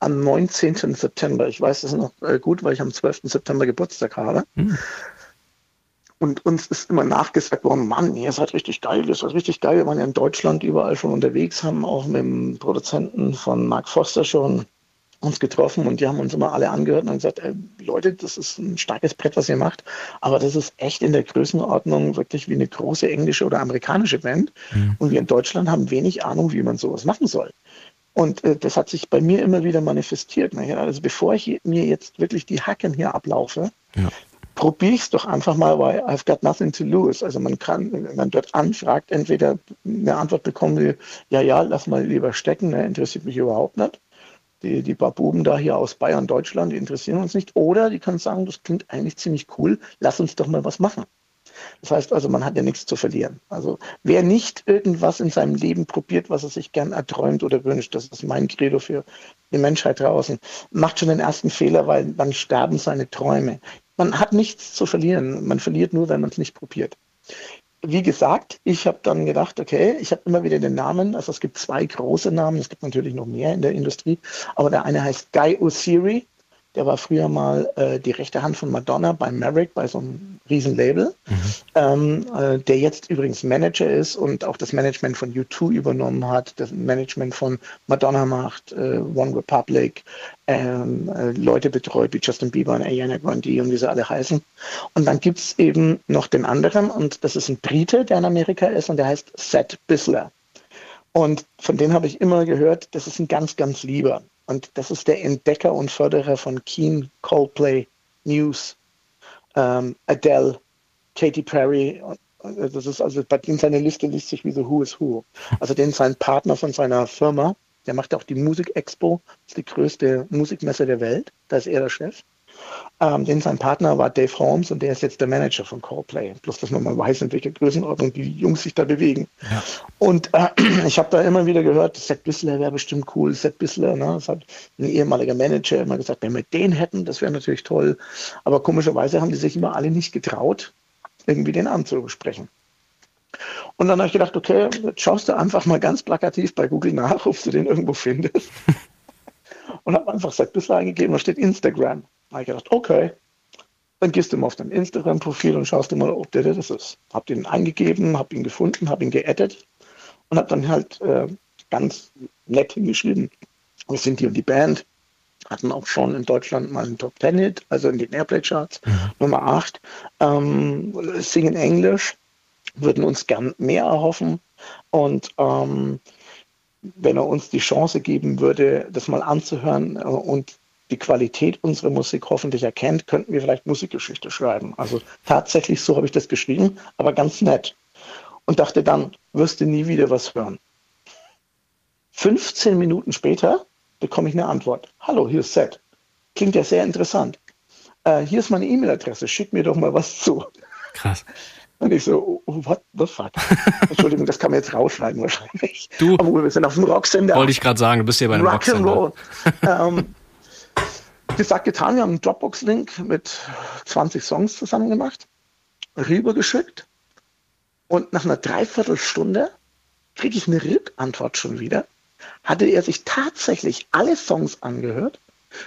S3: am 19. September. Ich weiß es noch äh, gut, weil ich am 12. September Geburtstag habe. Hm. Und uns ist immer nachgesagt worden, Mann, ihr seid richtig geil, ihr seid richtig geil. Wir waren ja in Deutschland überall schon unterwegs, haben auch mit dem Produzenten von Mark Foster schon uns getroffen und die haben uns immer alle angehört und haben gesagt, ey, Leute, das ist ein starkes Brett, was ihr macht, aber das ist echt in der Größenordnung wirklich wie eine große englische oder amerikanische Band mhm. und wir in Deutschland haben wenig Ahnung, wie man sowas machen soll. Und äh, das hat sich bei mir immer wieder manifestiert. Ne? Also bevor ich mir jetzt wirklich die Hacken hier ablaufe, ja. probiere ich es doch einfach mal, weil I've got nothing to lose. Also man kann, wenn man dort anfragt, entweder eine Antwort bekommen wie, ja, ja, lass mal lieber stecken, ne? interessiert mich überhaupt nicht die, die paar Buben da hier aus Bayern, Deutschland, die interessieren uns nicht. Oder die können sagen, das klingt eigentlich ziemlich cool, lass uns doch mal was machen. Das heißt also, man hat ja nichts zu verlieren. Also wer nicht irgendwas in seinem Leben probiert, was er sich gern erträumt oder wünscht, das ist mein Credo für die Menschheit draußen, macht schon den ersten Fehler, weil dann sterben seine Träume. Man hat nichts zu verlieren. Man verliert nur, wenn man es nicht probiert wie gesagt, ich habe dann gedacht, okay, ich habe immer wieder den Namen, also es gibt zwei große Namen, es gibt natürlich noch mehr in der Industrie, aber der eine heißt Guy Osiri, der war früher mal äh, die rechte Hand von Madonna bei Merrick, bei so einem Riesenlabel, mhm. ähm, äh, der jetzt übrigens Manager ist und auch das Management von U2 übernommen hat, das Management von Madonna macht, äh, One Republic, ähm, äh, Leute betreut wie Justin Bieber und Ariana Grande und wie sie alle heißen. Und dann gibt es eben noch den anderen und das ist ein Brite, der in Amerika ist und der heißt Seth Bisler. Und von denen habe ich immer gehört, das ist ein ganz, ganz lieber. Und das ist der Entdecker und Förderer von Keen, Coldplay, News, ähm, Adele, Katy Perry. Das ist also, in seiner Liste liest sich wie so Who is Who. Also den sein Partner von seiner Firma Der macht auch die Musik Expo, das ist die größte Musikmesse der Welt. Da ist er der Chef. Ähm, denn sein Partner war Dave Holmes und der ist jetzt der Manager von Coldplay. Bloß, dass man mal weiß, in welcher Größenordnung die Jungs sich da bewegen. Ja. Und äh, ich habe da immer wieder gehört, Seth Bissler wäre bestimmt cool. Seth Bissler, ne, das hat ein ehemaliger Manager immer gesagt, wenn wir den hätten, das wäre natürlich toll. Aber komischerweise haben die sich immer alle nicht getraut, irgendwie den anzusprechen. Und dann habe ich gedacht, okay, schaust du einfach mal ganz plakativ bei Google nach, ob du den irgendwo findest. und habe einfach Seth Bissler eingegeben, da steht Instagram. Habe ich gedacht, okay, dann gehst du mal auf dein Instagram-Profil und schaust dir mal, ob der das ist. Hab den eingegeben, hab ihn gefunden, hab ihn geaddet und hab dann halt äh, ganz nett hingeschrieben, wir sind hier in die Band, hatten auch schon in Deutschland mal einen Top Ten Hit, also in den Airplay-Charts, mhm. Nummer 8, ähm, singen Englisch, würden uns gern mehr erhoffen und ähm, wenn er uns die Chance geben würde, das mal anzuhören äh, und die Qualität unserer Musik hoffentlich erkennt, könnten wir vielleicht Musikgeschichte schreiben. Also tatsächlich so habe ich das geschrieben, aber ganz nett. Und dachte dann, wirst du nie wieder was hören. 15 Minuten später bekomme ich eine Antwort. Hallo, hier ist Seth. Klingt ja sehr interessant. Äh, hier ist meine E-Mail-Adresse, schick mir doch mal was zu.
S2: Krass.
S3: Und ich so, oh, what the fuck? Entschuldigung, das kann man jetzt rausschneiden wahrscheinlich.
S2: Du,
S3: Aber wir sind auf dem Rocksender.
S2: Wollte ich gerade sagen, du bist ja bei einem Rocksender. ähm, gesagt, getan, wir haben einen Dropbox-Link mit 20 Songs zusammen gemacht, rübergeschickt und nach einer Dreiviertelstunde kriege ich eine Rückantwort schon wieder. Hatte er sich tatsächlich alle Songs angehört,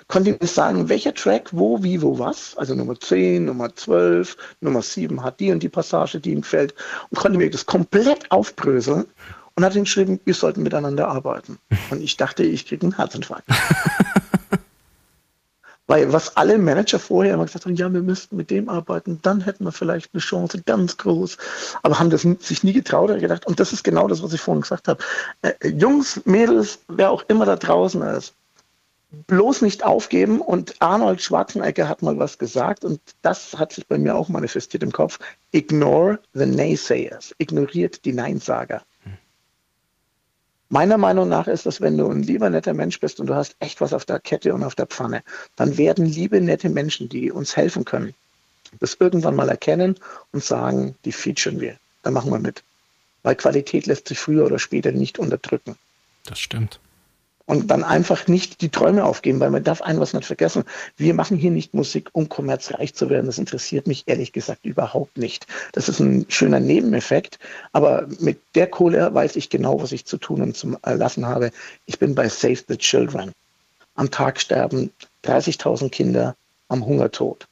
S2: konnte mir sagen, welcher Track, wo, wie, wo, was, also Nummer 10, Nummer 12, Nummer 7 hat die und die Passage, die ihm gefällt und konnte mir das komplett aufbröseln und hat ihm geschrieben, wir sollten miteinander arbeiten. Und ich dachte, ich kriege einen Herzinfarkt. Weil was alle Manager vorher immer gesagt haben, ja, wir müssten mit dem arbeiten, dann hätten wir vielleicht eine Chance, ganz groß. Aber haben das sich nie getraut oder gedacht. Und das ist genau das, was ich vorhin gesagt habe. Äh, Jungs, Mädels, wer auch immer da draußen ist, bloß nicht aufgeben. Und Arnold Schwarzenegger hat mal was gesagt und das hat sich bei mir auch manifestiert im Kopf. Ignore the naysayers. Ignoriert die Neinsager. Meiner Meinung nach ist das, wenn du ein lieber, netter Mensch bist und du hast echt was auf der Kette und auf der Pfanne, dann werden liebe, nette Menschen, die uns helfen können, das irgendwann mal erkennen und sagen, die featuren wir. Da machen wir mit. Weil Qualität lässt sich früher oder später nicht unterdrücken. Das stimmt
S3: und dann einfach nicht die Träume aufgeben, weil man darf ein was nicht vergessen. Wir machen hier nicht Musik, um kommerzreich zu werden. Das interessiert mich ehrlich gesagt überhaupt nicht. Das ist ein schöner Nebeneffekt, aber mit der Kohle weiß ich genau, was ich zu tun und zu lassen habe. Ich bin bei Save the Children. Am Tag sterben 30.000 Kinder am Hungertod.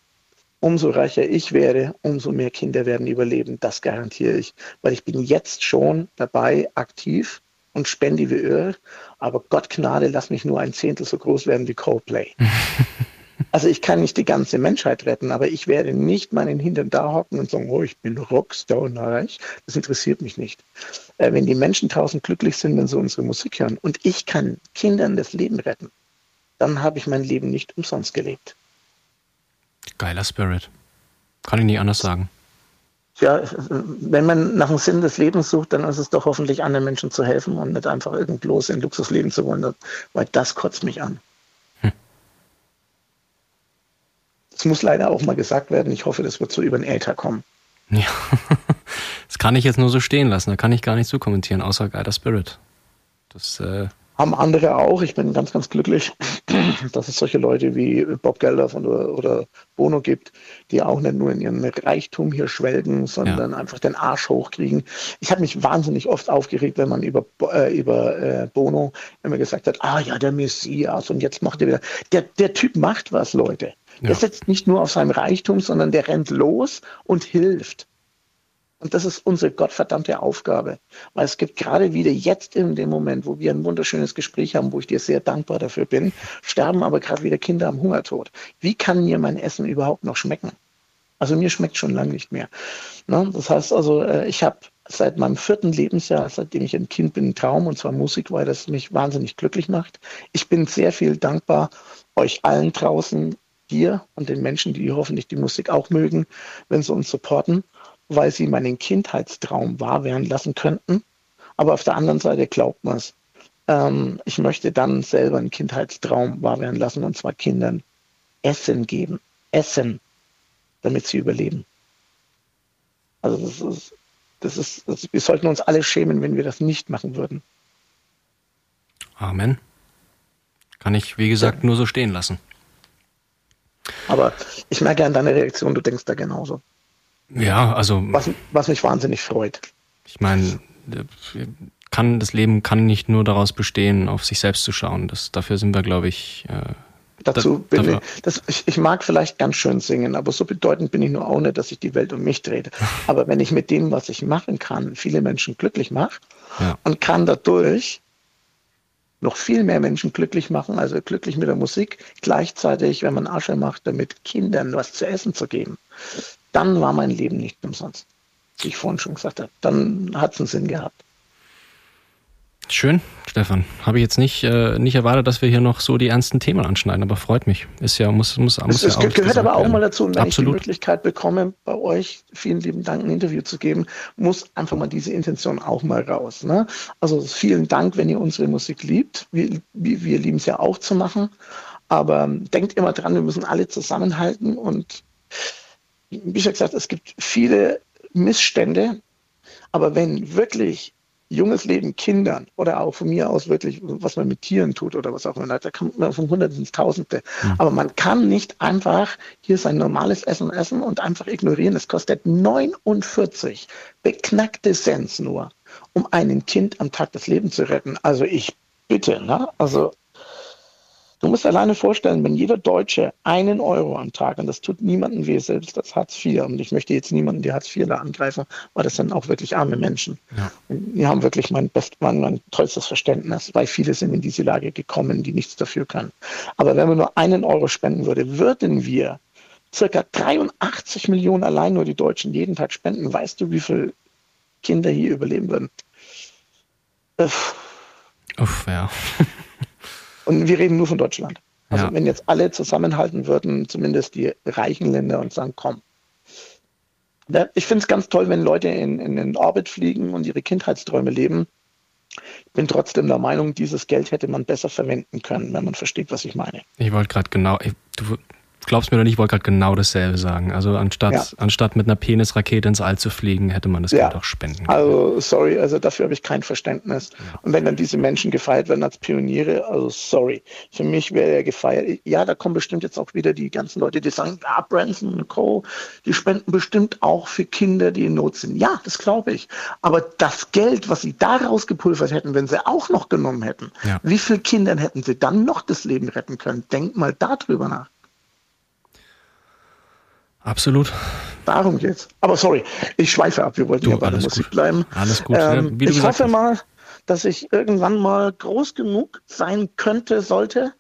S3: Umso reicher ich werde, umso mehr Kinder werden überleben. Das garantiere ich, weil ich bin jetzt schon dabei aktiv und spende wie Öl, aber Gott Gnade, lass mich nur ein Zehntel so groß werden wie Coldplay. also ich kann nicht die ganze Menschheit retten, aber ich werde nicht meinen Hintern da hocken und sagen, oh, ich bin Rockstar und reich. Das interessiert mich nicht. Äh, wenn die Menschen tausend glücklich sind, wenn sie unsere Musik hören und ich kann Kindern das Leben retten, dann habe ich mein Leben nicht umsonst gelebt.
S2: Geiler Spirit. Kann ich nicht anders sagen
S3: ja, wenn man nach dem Sinn des Lebens sucht, dann ist es doch hoffentlich anderen Menschen zu helfen und nicht einfach irgendlos in Luxusleben zu wollen, weil das kotzt mich an. Hm. Es hm. muss leider auch mal gesagt werden, ich hoffe, das wird so über den Äther kommen.
S2: Ja, das kann ich jetzt nur so stehen lassen, da kann ich gar nicht so kommentieren, außer geiler Spirit. Das äh,
S3: haben andere auch. Ich bin ganz, ganz glücklich, dass es solche Leute wie Bob Geldof oder, oder Bono gibt, die auch nicht nur in ihrem Reichtum hier schwelgen, sondern ja. einfach den Arsch hochkriegen. Ich habe mich wahnsinnig oft aufgeregt, wenn man über, äh, über äh, Bono immer gesagt hat, ah ja, der Messias und jetzt macht er wieder. Der, der Typ macht was, Leute. Ja. Der setzt nicht nur auf seinem Reichtum, sondern der rennt los und hilft. Und das ist unsere gottverdammte Aufgabe. Weil es gibt gerade wieder jetzt in dem Moment, wo wir ein wunderschönes Gespräch haben, wo ich dir sehr dankbar dafür bin, sterben aber gerade wieder Kinder am Hungertod. Wie kann mir mein Essen überhaupt noch schmecken? Also mir schmeckt schon lange nicht mehr. Ne? Das heißt also, äh, ich habe seit meinem vierten Lebensjahr, seitdem ich ein Kind bin, einen Traum, und zwar Musik, weil das mich wahnsinnig glücklich macht. Ich bin sehr viel dankbar euch allen draußen, dir und den Menschen, die hoffentlich die Musik auch mögen, wenn sie uns supporten weil sie meinen Kindheitstraum wahr werden lassen könnten. Aber auf der anderen Seite glaubt man es. Ähm, ich möchte dann selber einen Kindheitstraum wahr werden lassen und zwar Kindern Essen geben. Essen, damit sie überleben. Also das ist, das ist, das, wir sollten uns alle schämen, wenn wir das nicht machen würden.
S2: Amen. Kann ich, wie gesagt, ja. nur so stehen lassen.
S3: Aber ich merke an deiner Reaktion, du denkst da genauso.
S2: Ja, also.
S3: Was, was mich wahnsinnig freut.
S2: Ich meine, kann, das Leben kann nicht nur daraus bestehen, auf sich selbst zu schauen. Das, dafür sind wir, glaube ich. Äh,
S3: Dazu da, bin ich, das, ich, ich, mag vielleicht ganz schön singen, aber so bedeutend bin ich nur auch nicht, dass sich die Welt um mich dreht. Aber wenn ich mit dem, was ich machen kann, viele Menschen glücklich mache ja. und kann dadurch noch viel mehr Menschen glücklich machen, also glücklich mit der Musik, gleichzeitig, wenn man Asche macht, damit Kindern was zu essen zu geben, dann war mein Leben nicht umsonst. Wie ich vorhin schon gesagt habe, dann hat es einen Sinn gehabt.
S2: Schön, Stefan. Habe ich jetzt nicht, äh, nicht erwartet, dass wir hier noch so die ernsten Themen anschneiden, aber freut mich. Ist ja, muss, muss, muss
S3: es,
S2: ja
S3: es gehört aber auch mal dazu, wenn Absolut. ich die Möglichkeit bekomme, bei euch, vielen lieben Dank, ein Interview zu geben, muss einfach mal diese Intention auch mal raus. Ne? Also vielen Dank, wenn ihr unsere Musik liebt. Wir, wir, wir lieben es ja auch zu machen. Aber denkt immer dran, wir müssen alle zusammenhalten und wie schon gesagt, es gibt viele Missstände, aber wenn wirklich junges Leben Kindern oder auch von mir aus wirklich, was man mit Tieren tut oder was auch immer, da kommt man von Hunderten ins Tausende. Mhm. Aber man kann nicht einfach hier sein normales Essen essen und einfach ignorieren. Es kostet 49 beknackte Cent nur, um einem Kind am Tag das Leben zu retten. Also ich bitte, ne? Also Du musst alleine vorstellen, wenn jeder Deutsche einen Euro am Tag, und das tut niemandem weh, selbst das Hartz IV, und ich möchte jetzt niemanden die Hartz IV da angreifen, weil das sind auch wirklich arme Menschen. Ja. Die haben wirklich mein, best, mein, mein tollstes Verständnis, weil viele sind in diese Lage gekommen, die nichts dafür können. Aber wenn man nur einen Euro spenden würde, würden wir circa 83 Millionen allein nur die Deutschen jeden Tag spenden. Weißt du, wie viele Kinder hier überleben würden?
S2: Uff, Uff ja.
S3: Und wir reden nur von Deutschland. Also ja. wenn jetzt alle zusammenhalten würden, zumindest die reichen Länder und sagen, komm. Ich finde es ganz toll, wenn Leute in, in den Orbit fliegen und ihre Kindheitsträume leben. Ich bin trotzdem der Meinung, dieses Geld hätte man besser verwenden können, wenn man versteht, was ich meine.
S2: Ich wollte gerade genau, du, glaubst mir doch nicht, ich wollte gerade genau dasselbe sagen. Also anstatt, ja. anstatt mit einer Penisrakete ins All zu fliegen, hätte man das ja. Geld auch spenden
S3: können. Also sorry, also dafür habe ich kein Verständnis. Ja. Und wenn dann diese Menschen gefeiert werden als Pioniere, also sorry, für mich wäre er gefeiert. Ja, da kommen bestimmt jetzt auch wieder die ganzen Leute, die sagen, ja, Branson und Co., die spenden bestimmt auch für Kinder, die in Not sind. Ja, das glaube ich. Aber das Geld, was sie daraus gepulvert hätten, wenn sie auch noch genommen hätten, wie viele Kindern hätten sie dann noch das Leben retten können? Denk mal darüber nach.
S2: Absolut.
S3: Darum geht's. Aber sorry, ich schweife ab. Wir wollten du, ja bei der Musik gut. bleiben.
S2: Alles gut.
S3: Ähm, ja, ich hoffe hast. mal, dass ich irgendwann mal groß genug sein könnte, sollte,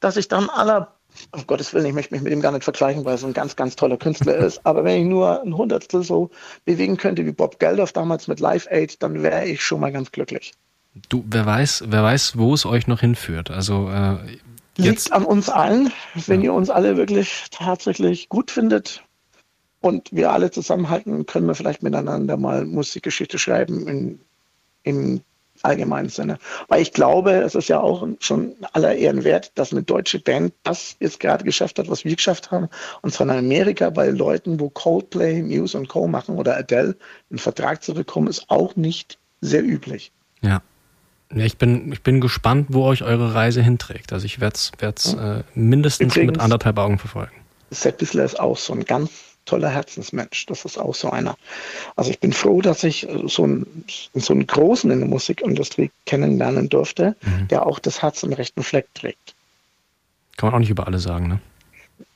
S3: dass ich dann aller auf Gottes Willen, ich möchte mich mit ihm gar nicht vergleichen, weil er so ein ganz, ganz toller Künstler ist. Aber wenn ich nur ein Hundertstel so bewegen könnte wie Bob Geldof damals mit Live Aid, dann wäre ich schon mal ganz glücklich.
S2: Du, wer weiß, wer weiß, wo es euch noch hinführt. Also äh,
S3: Jetzt. Liegt an uns allen, wenn ja. ihr uns alle wirklich tatsächlich gut findet und wir alle zusammenhalten, können wir vielleicht miteinander mal Musikgeschichte schreiben in, im allgemeinen Sinne. Weil ich glaube, es ist ja auch schon aller Ehren wert, dass eine deutsche Band das jetzt gerade geschafft hat, was wir geschafft haben. Und zwar in Amerika bei Leuten, wo Coldplay, Muse und Co. machen oder Adele, einen Vertrag zu bekommen, ist auch nicht sehr üblich.
S2: Ja. Ja, ich bin, ich bin gespannt, wo euch eure Reise hinträgt. Also ich werde es äh, mindestens Übrigens, mit anderthalb Augen verfolgen.
S3: Sepp Bissler ist auch so ein ganz toller Herzensmensch. Das ist auch so einer. Also ich bin froh, dass ich äh, so einen, so einen Großen in der Musikindustrie kennenlernen durfte, mhm. der auch das Herz im rechten Fleck trägt.
S2: Kann man auch nicht über alle sagen, ne?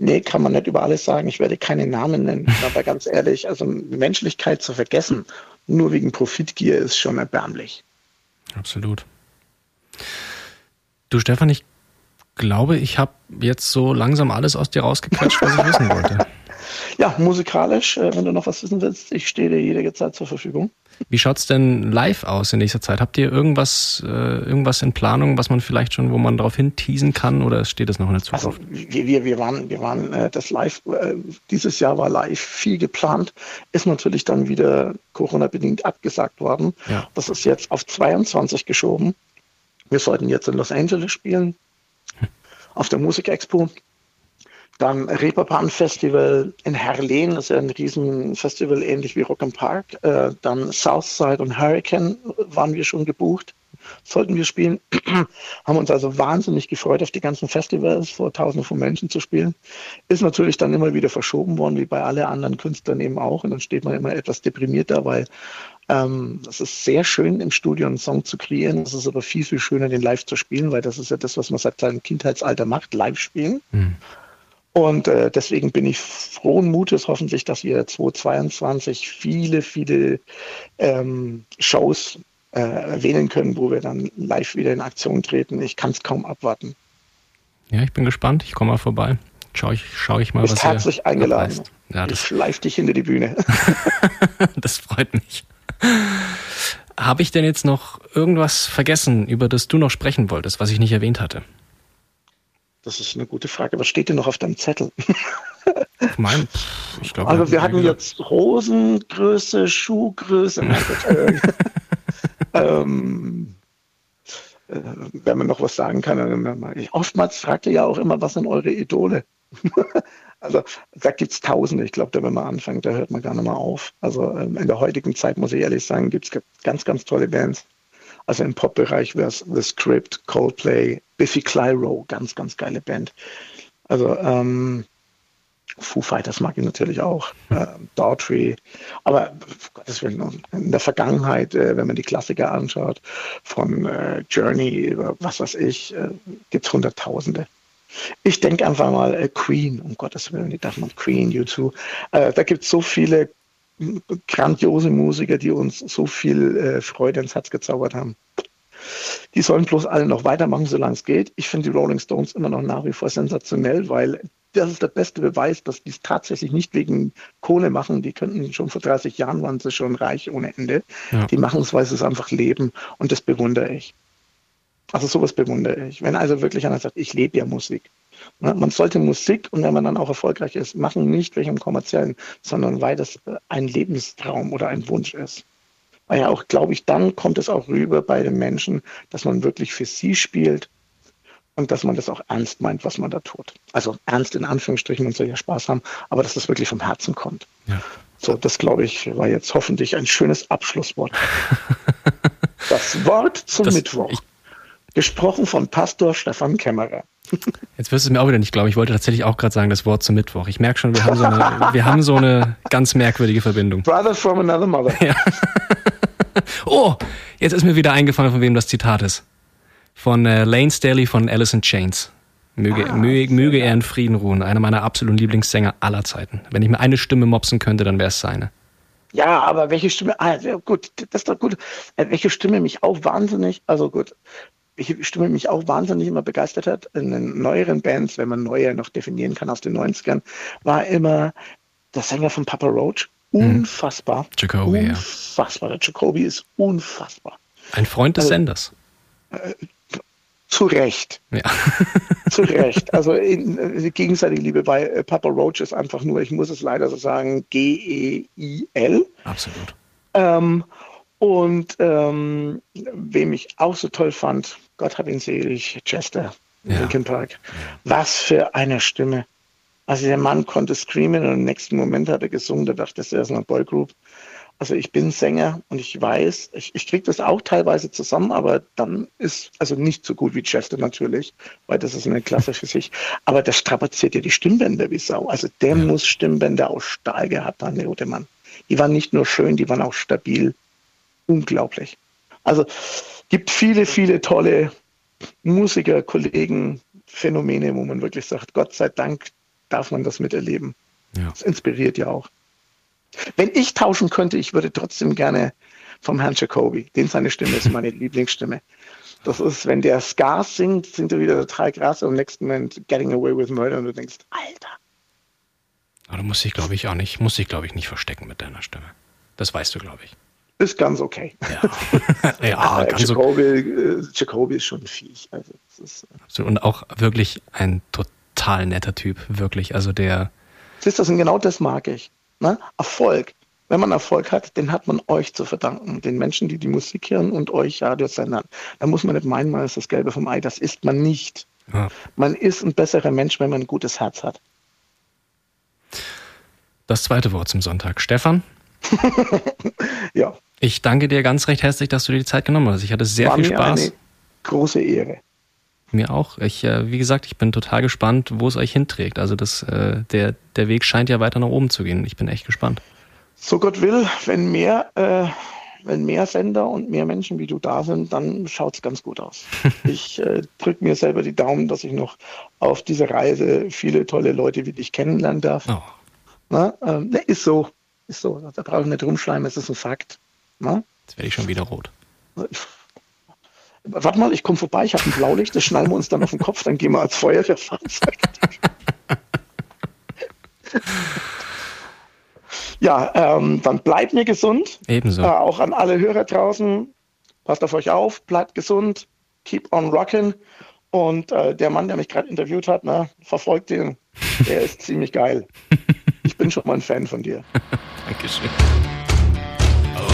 S3: Nee, kann man nicht über alles sagen. Ich werde keine Namen nennen. Aber ganz ehrlich, also Menschlichkeit zu vergessen, nur wegen Profitgier, ist schon erbärmlich.
S2: Absolut. Du Stefan, ich glaube, ich habe jetzt so langsam alles aus dir rausgequetscht, was ich wissen wollte.
S3: Ja, musikalisch, äh, wenn du noch was wissen willst, ich stehe dir jede Zeit zur Verfügung.
S2: Wie schaut es denn live aus in nächster Zeit? Habt ihr irgendwas, äh, irgendwas in Planung, was man vielleicht schon, wo man darauf hinteasen kann oder steht das noch in der Zukunft?
S3: Also wir, wir waren, wir waren äh, das Live, äh, dieses Jahr war live viel geplant, ist natürlich dann wieder Corona-bedingt abgesagt worden. Ja. Das ist jetzt auf 22 geschoben. Wir sollten jetzt in Los Angeles spielen, auf der Musikexpo. Dann Reeperbahn Festival in Herleen, das ist ja ein Riesenfestival, ähnlich wie Rock am Park. Äh, dann Southside und Hurricane waren wir schon gebucht, sollten wir spielen. Haben uns also wahnsinnig gefreut, auf die ganzen Festivals vor Tausenden von Menschen zu spielen. Ist natürlich dann immer wieder verschoben worden, wie bei allen anderen Künstlern eben auch. Und dann steht man immer etwas deprimiert da, weil ähm, es ist sehr schön, im Studio einen Song zu kreieren. Es ist aber viel, viel schöner, den live zu spielen, weil das ist ja das, was man seit seinem Kindheitsalter macht, live spielen. Mhm. Und äh, deswegen bin ich frohen Mutes hoffentlich, dass wir 2022 viele, viele ähm, Shows äh, erwähnen können, wo wir dann live wieder in Aktion treten. Ich kann es kaum abwarten.
S2: Ja, ich bin gespannt. Ich komme mal vorbei. Schau ich, schau ich mal,
S3: Bist was herzlich eingeladen. Ja, das ich schleif dich hinter die Bühne.
S2: das freut mich. Habe ich denn jetzt noch irgendwas vergessen, über das du noch sprechen wolltest, was ich nicht erwähnt hatte?
S3: Das ist eine gute Frage. Was steht denn noch auf deinem Zettel?
S2: Mein, ich glaube.
S3: Also wir hatten jetzt Hosengröße, Schuhgröße. ähm, äh, wenn man noch was sagen kann. Ich, oftmals fragt ihr ja auch immer, was sind eure Idole? also da gibt es Tausende. Ich glaube, da wenn man anfängt, da hört man gar nicht mehr auf. Also ähm, in der heutigen Zeit, muss ich ehrlich sagen, gibt es ganz, ganz tolle Bands. Also im Pop-Bereich wäre es The Script, Coldplay, Biffy Clyro, ganz, ganz geile Band. Also ähm, Foo Fighters mag ich natürlich auch, äh, Daughtry, aber Gottes Willen, in der Vergangenheit, äh, wenn man die Klassiker anschaut, von äh, Journey über was weiß ich, äh, gibt es Hunderttausende. Ich denke einfach mal äh, Queen, um Gottes Willen, ich dachte mal Queen, U2. Äh, da gibt es so viele grandiose Musiker, die uns so viel äh, Freude ins Herz gezaubert haben. Die sollen bloß alle noch weitermachen, solange es geht. Ich finde die Rolling Stones immer noch nach wie vor sensationell, weil das ist der beste Beweis, dass die es tatsächlich nicht wegen Kohle machen. Die könnten schon vor 30 Jahren waren sie schon reich ohne Ende. Ja. Die machen es, weil sie es einfach leben und das bewundere ich. Also sowas bewundere ich. Wenn also wirklich einer sagt, ich lebe ja Musik. Man sollte Musik und wenn man dann auch erfolgreich ist, machen nicht wegen kommerziellen, sondern weil das äh, ein Lebenstraum oder ein Wunsch ist. Weil ja auch, glaube ich, dann kommt es auch rüber bei den Menschen, dass man wirklich für sie spielt und dass man das auch ernst meint, was man da tut. Also ernst in Anführungsstrichen, man soll ja Spaß haben, aber dass das wirklich vom Herzen kommt. Ja. So, das glaube ich, war jetzt hoffentlich ein schönes Abschlusswort. das Wort zum das, Mittwoch. Ich, gesprochen von Pastor Stefan Kämmerer.
S2: Jetzt wirst du es mir auch wieder nicht glauben. Ich wollte tatsächlich auch gerade sagen, das Wort zum Mittwoch. Ich merke schon, wir haben, so eine, wir haben so eine ganz merkwürdige Verbindung.
S3: Brother from another mother. Ja.
S2: Oh, jetzt ist mir wieder eingefallen, von wem das Zitat ist. Von äh, Lane Staley von Alice in Chains. Möge, ah, möge, möge er in Frieden ruhen. Einer meiner absoluten Lieblingssänger aller Zeiten. Wenn ich mir eine Stimme mopsen könnte, dann wäre es seine.
S3: Ja, aber welche Stimme, ah, gut, das ist doch gut. Äh, welche Stimme mich auch wahnsinnig, also gut, welche Stimme mich auch wahnsinnig immer begeistert hat in den neueren Bands, wenn man neue noch definieren kann aus den 90ern, war immer der Sänger von Papa Roach. Mhm. Unfassbar.
S2: Jacoby,
S3: unfassbar. Der Jacoby ist unfassbar.
S2: Ein Freund des also, Senders. Äh,
S3: zu Recht.
S2: Ja.
S3: zu Recht. Also in, in äh, gegenseitige Liebe bei äh, Papa Roach ist einfach nur, ich muss es leider so sagen, G-E-I-L.
S2: Absolut.
S3: Ähm, und ähm, wem ich auch so toll fand, Gott hab ihn selig, Chester, ja. Linkin Park. Was für eine Stimme. Also der Mann konnte screamen und im nächsten Moment hat er gesungen, da dachte ich, er ist eine Boygroup. Also ich bin Sänger und ich weiß, ich, ich kriege das auch teilweise zusammen, aber dann ist, also nicht so gut wie Chester natürlich, weil das ist eine Klasse für sich, aber der strapaziert ja die Stimmbänder wie Sau. Also der ja. muss Stimmbänder aus Stahl gehabt haben, der gute Mann. Die waren nicht nur schön, die waren auch stabil. Unglaublich. Also gibt viele, viele tolle Musiker, Kollegen, Phänomene, wo man wirklich sagt, Gott sei Dank darf man das miterleben. Ja. Das inspiriert ja auch. Wenn ich tauschen könnte, ich würde trotzdem gerne vom Herrn Jacoby. Den seine Stimme ist meine Lieblingsstimme. Das ist, wenn der Ska singt, singt er wieder total krass und im nächsten Moment Getting Away with Murder und du denkst, Alter.
S2: Aber du musst dich, glaube ich, auch nicht, musst dich, glaube ich, nicht verstecken mit deiner Stimme. Das weißt du, glaube ich.
S3: Ist ganz okay.
S2: Ja, ja
S3: ganz Jacoby, okay. Jacoby ist schon ein Viech. Also, ist,
S2: äh und auch wirklich ein total netter Typ, wirklich. Also der.
S3: Siehst du, genau das mag ich. Ne? Erfolg. wenn man Erfolg hat, den hat man euch zu verdanken, den Menschen, die die Musik hören und euch Radiosendern. Da muss man nicht meinen, man ist das Gelbe vom Ei. Das ist man nicht. Ja. Man ist ein besserer Mensch, wenn man ein gutes Herz hat.
S2: Das zweite Wort zum Sonntag. Stefan?
S3: ja.
S2: Ich danke dir ganz recht herzlich, dass du dir die Zeit genommen hast. Ich hatte sehr War viel Spaß. Eine
S3: große Ehre.
S2: Mir auch. Ich, äh, wie gesagt, ich bin total gespannt, wo es euch hinträgt. Also das, äh, der, der Weg scheint ja weiter nach oben zu gehen. Ich bin echt gespannt.
S3: So Gott will, wenn mehr, äh, wenn mehr Sender und mehr Menschen wie du da sind, dann schaut es ganz gut aus. ich äh, drücke mir selber die Daumen, dass ich noch auf dieser Reise viele tolle Leute wie dich kennenlernen darf. Oh. Na, ähm, ist so. Ist so. Da brauche ich nicht rumschleimen, es ist ein Fakt.
S2: Na? Jetzt werde ich schon wieder rot.
S3: Warte mal, ich komme vorbei, ich habe ein Blaulicht, das schnallen wir uns dann auf den Kopf, dann gehen wir als Feuerwehrfahrzeug. ja, ähm, dann bleibt mir gesund.
S2: Ebenso.
S3: Äh, auch an alle Hörer draußen, passt auf euch auf, bleibt gesund, keep on rocking. Und äh, der Mann, der mich gerade interviewt hat, ne, verfolgt den. Der ist ziemlich geil. Ich bin schon mal ein Fan von dir.
S2: Dankeschön.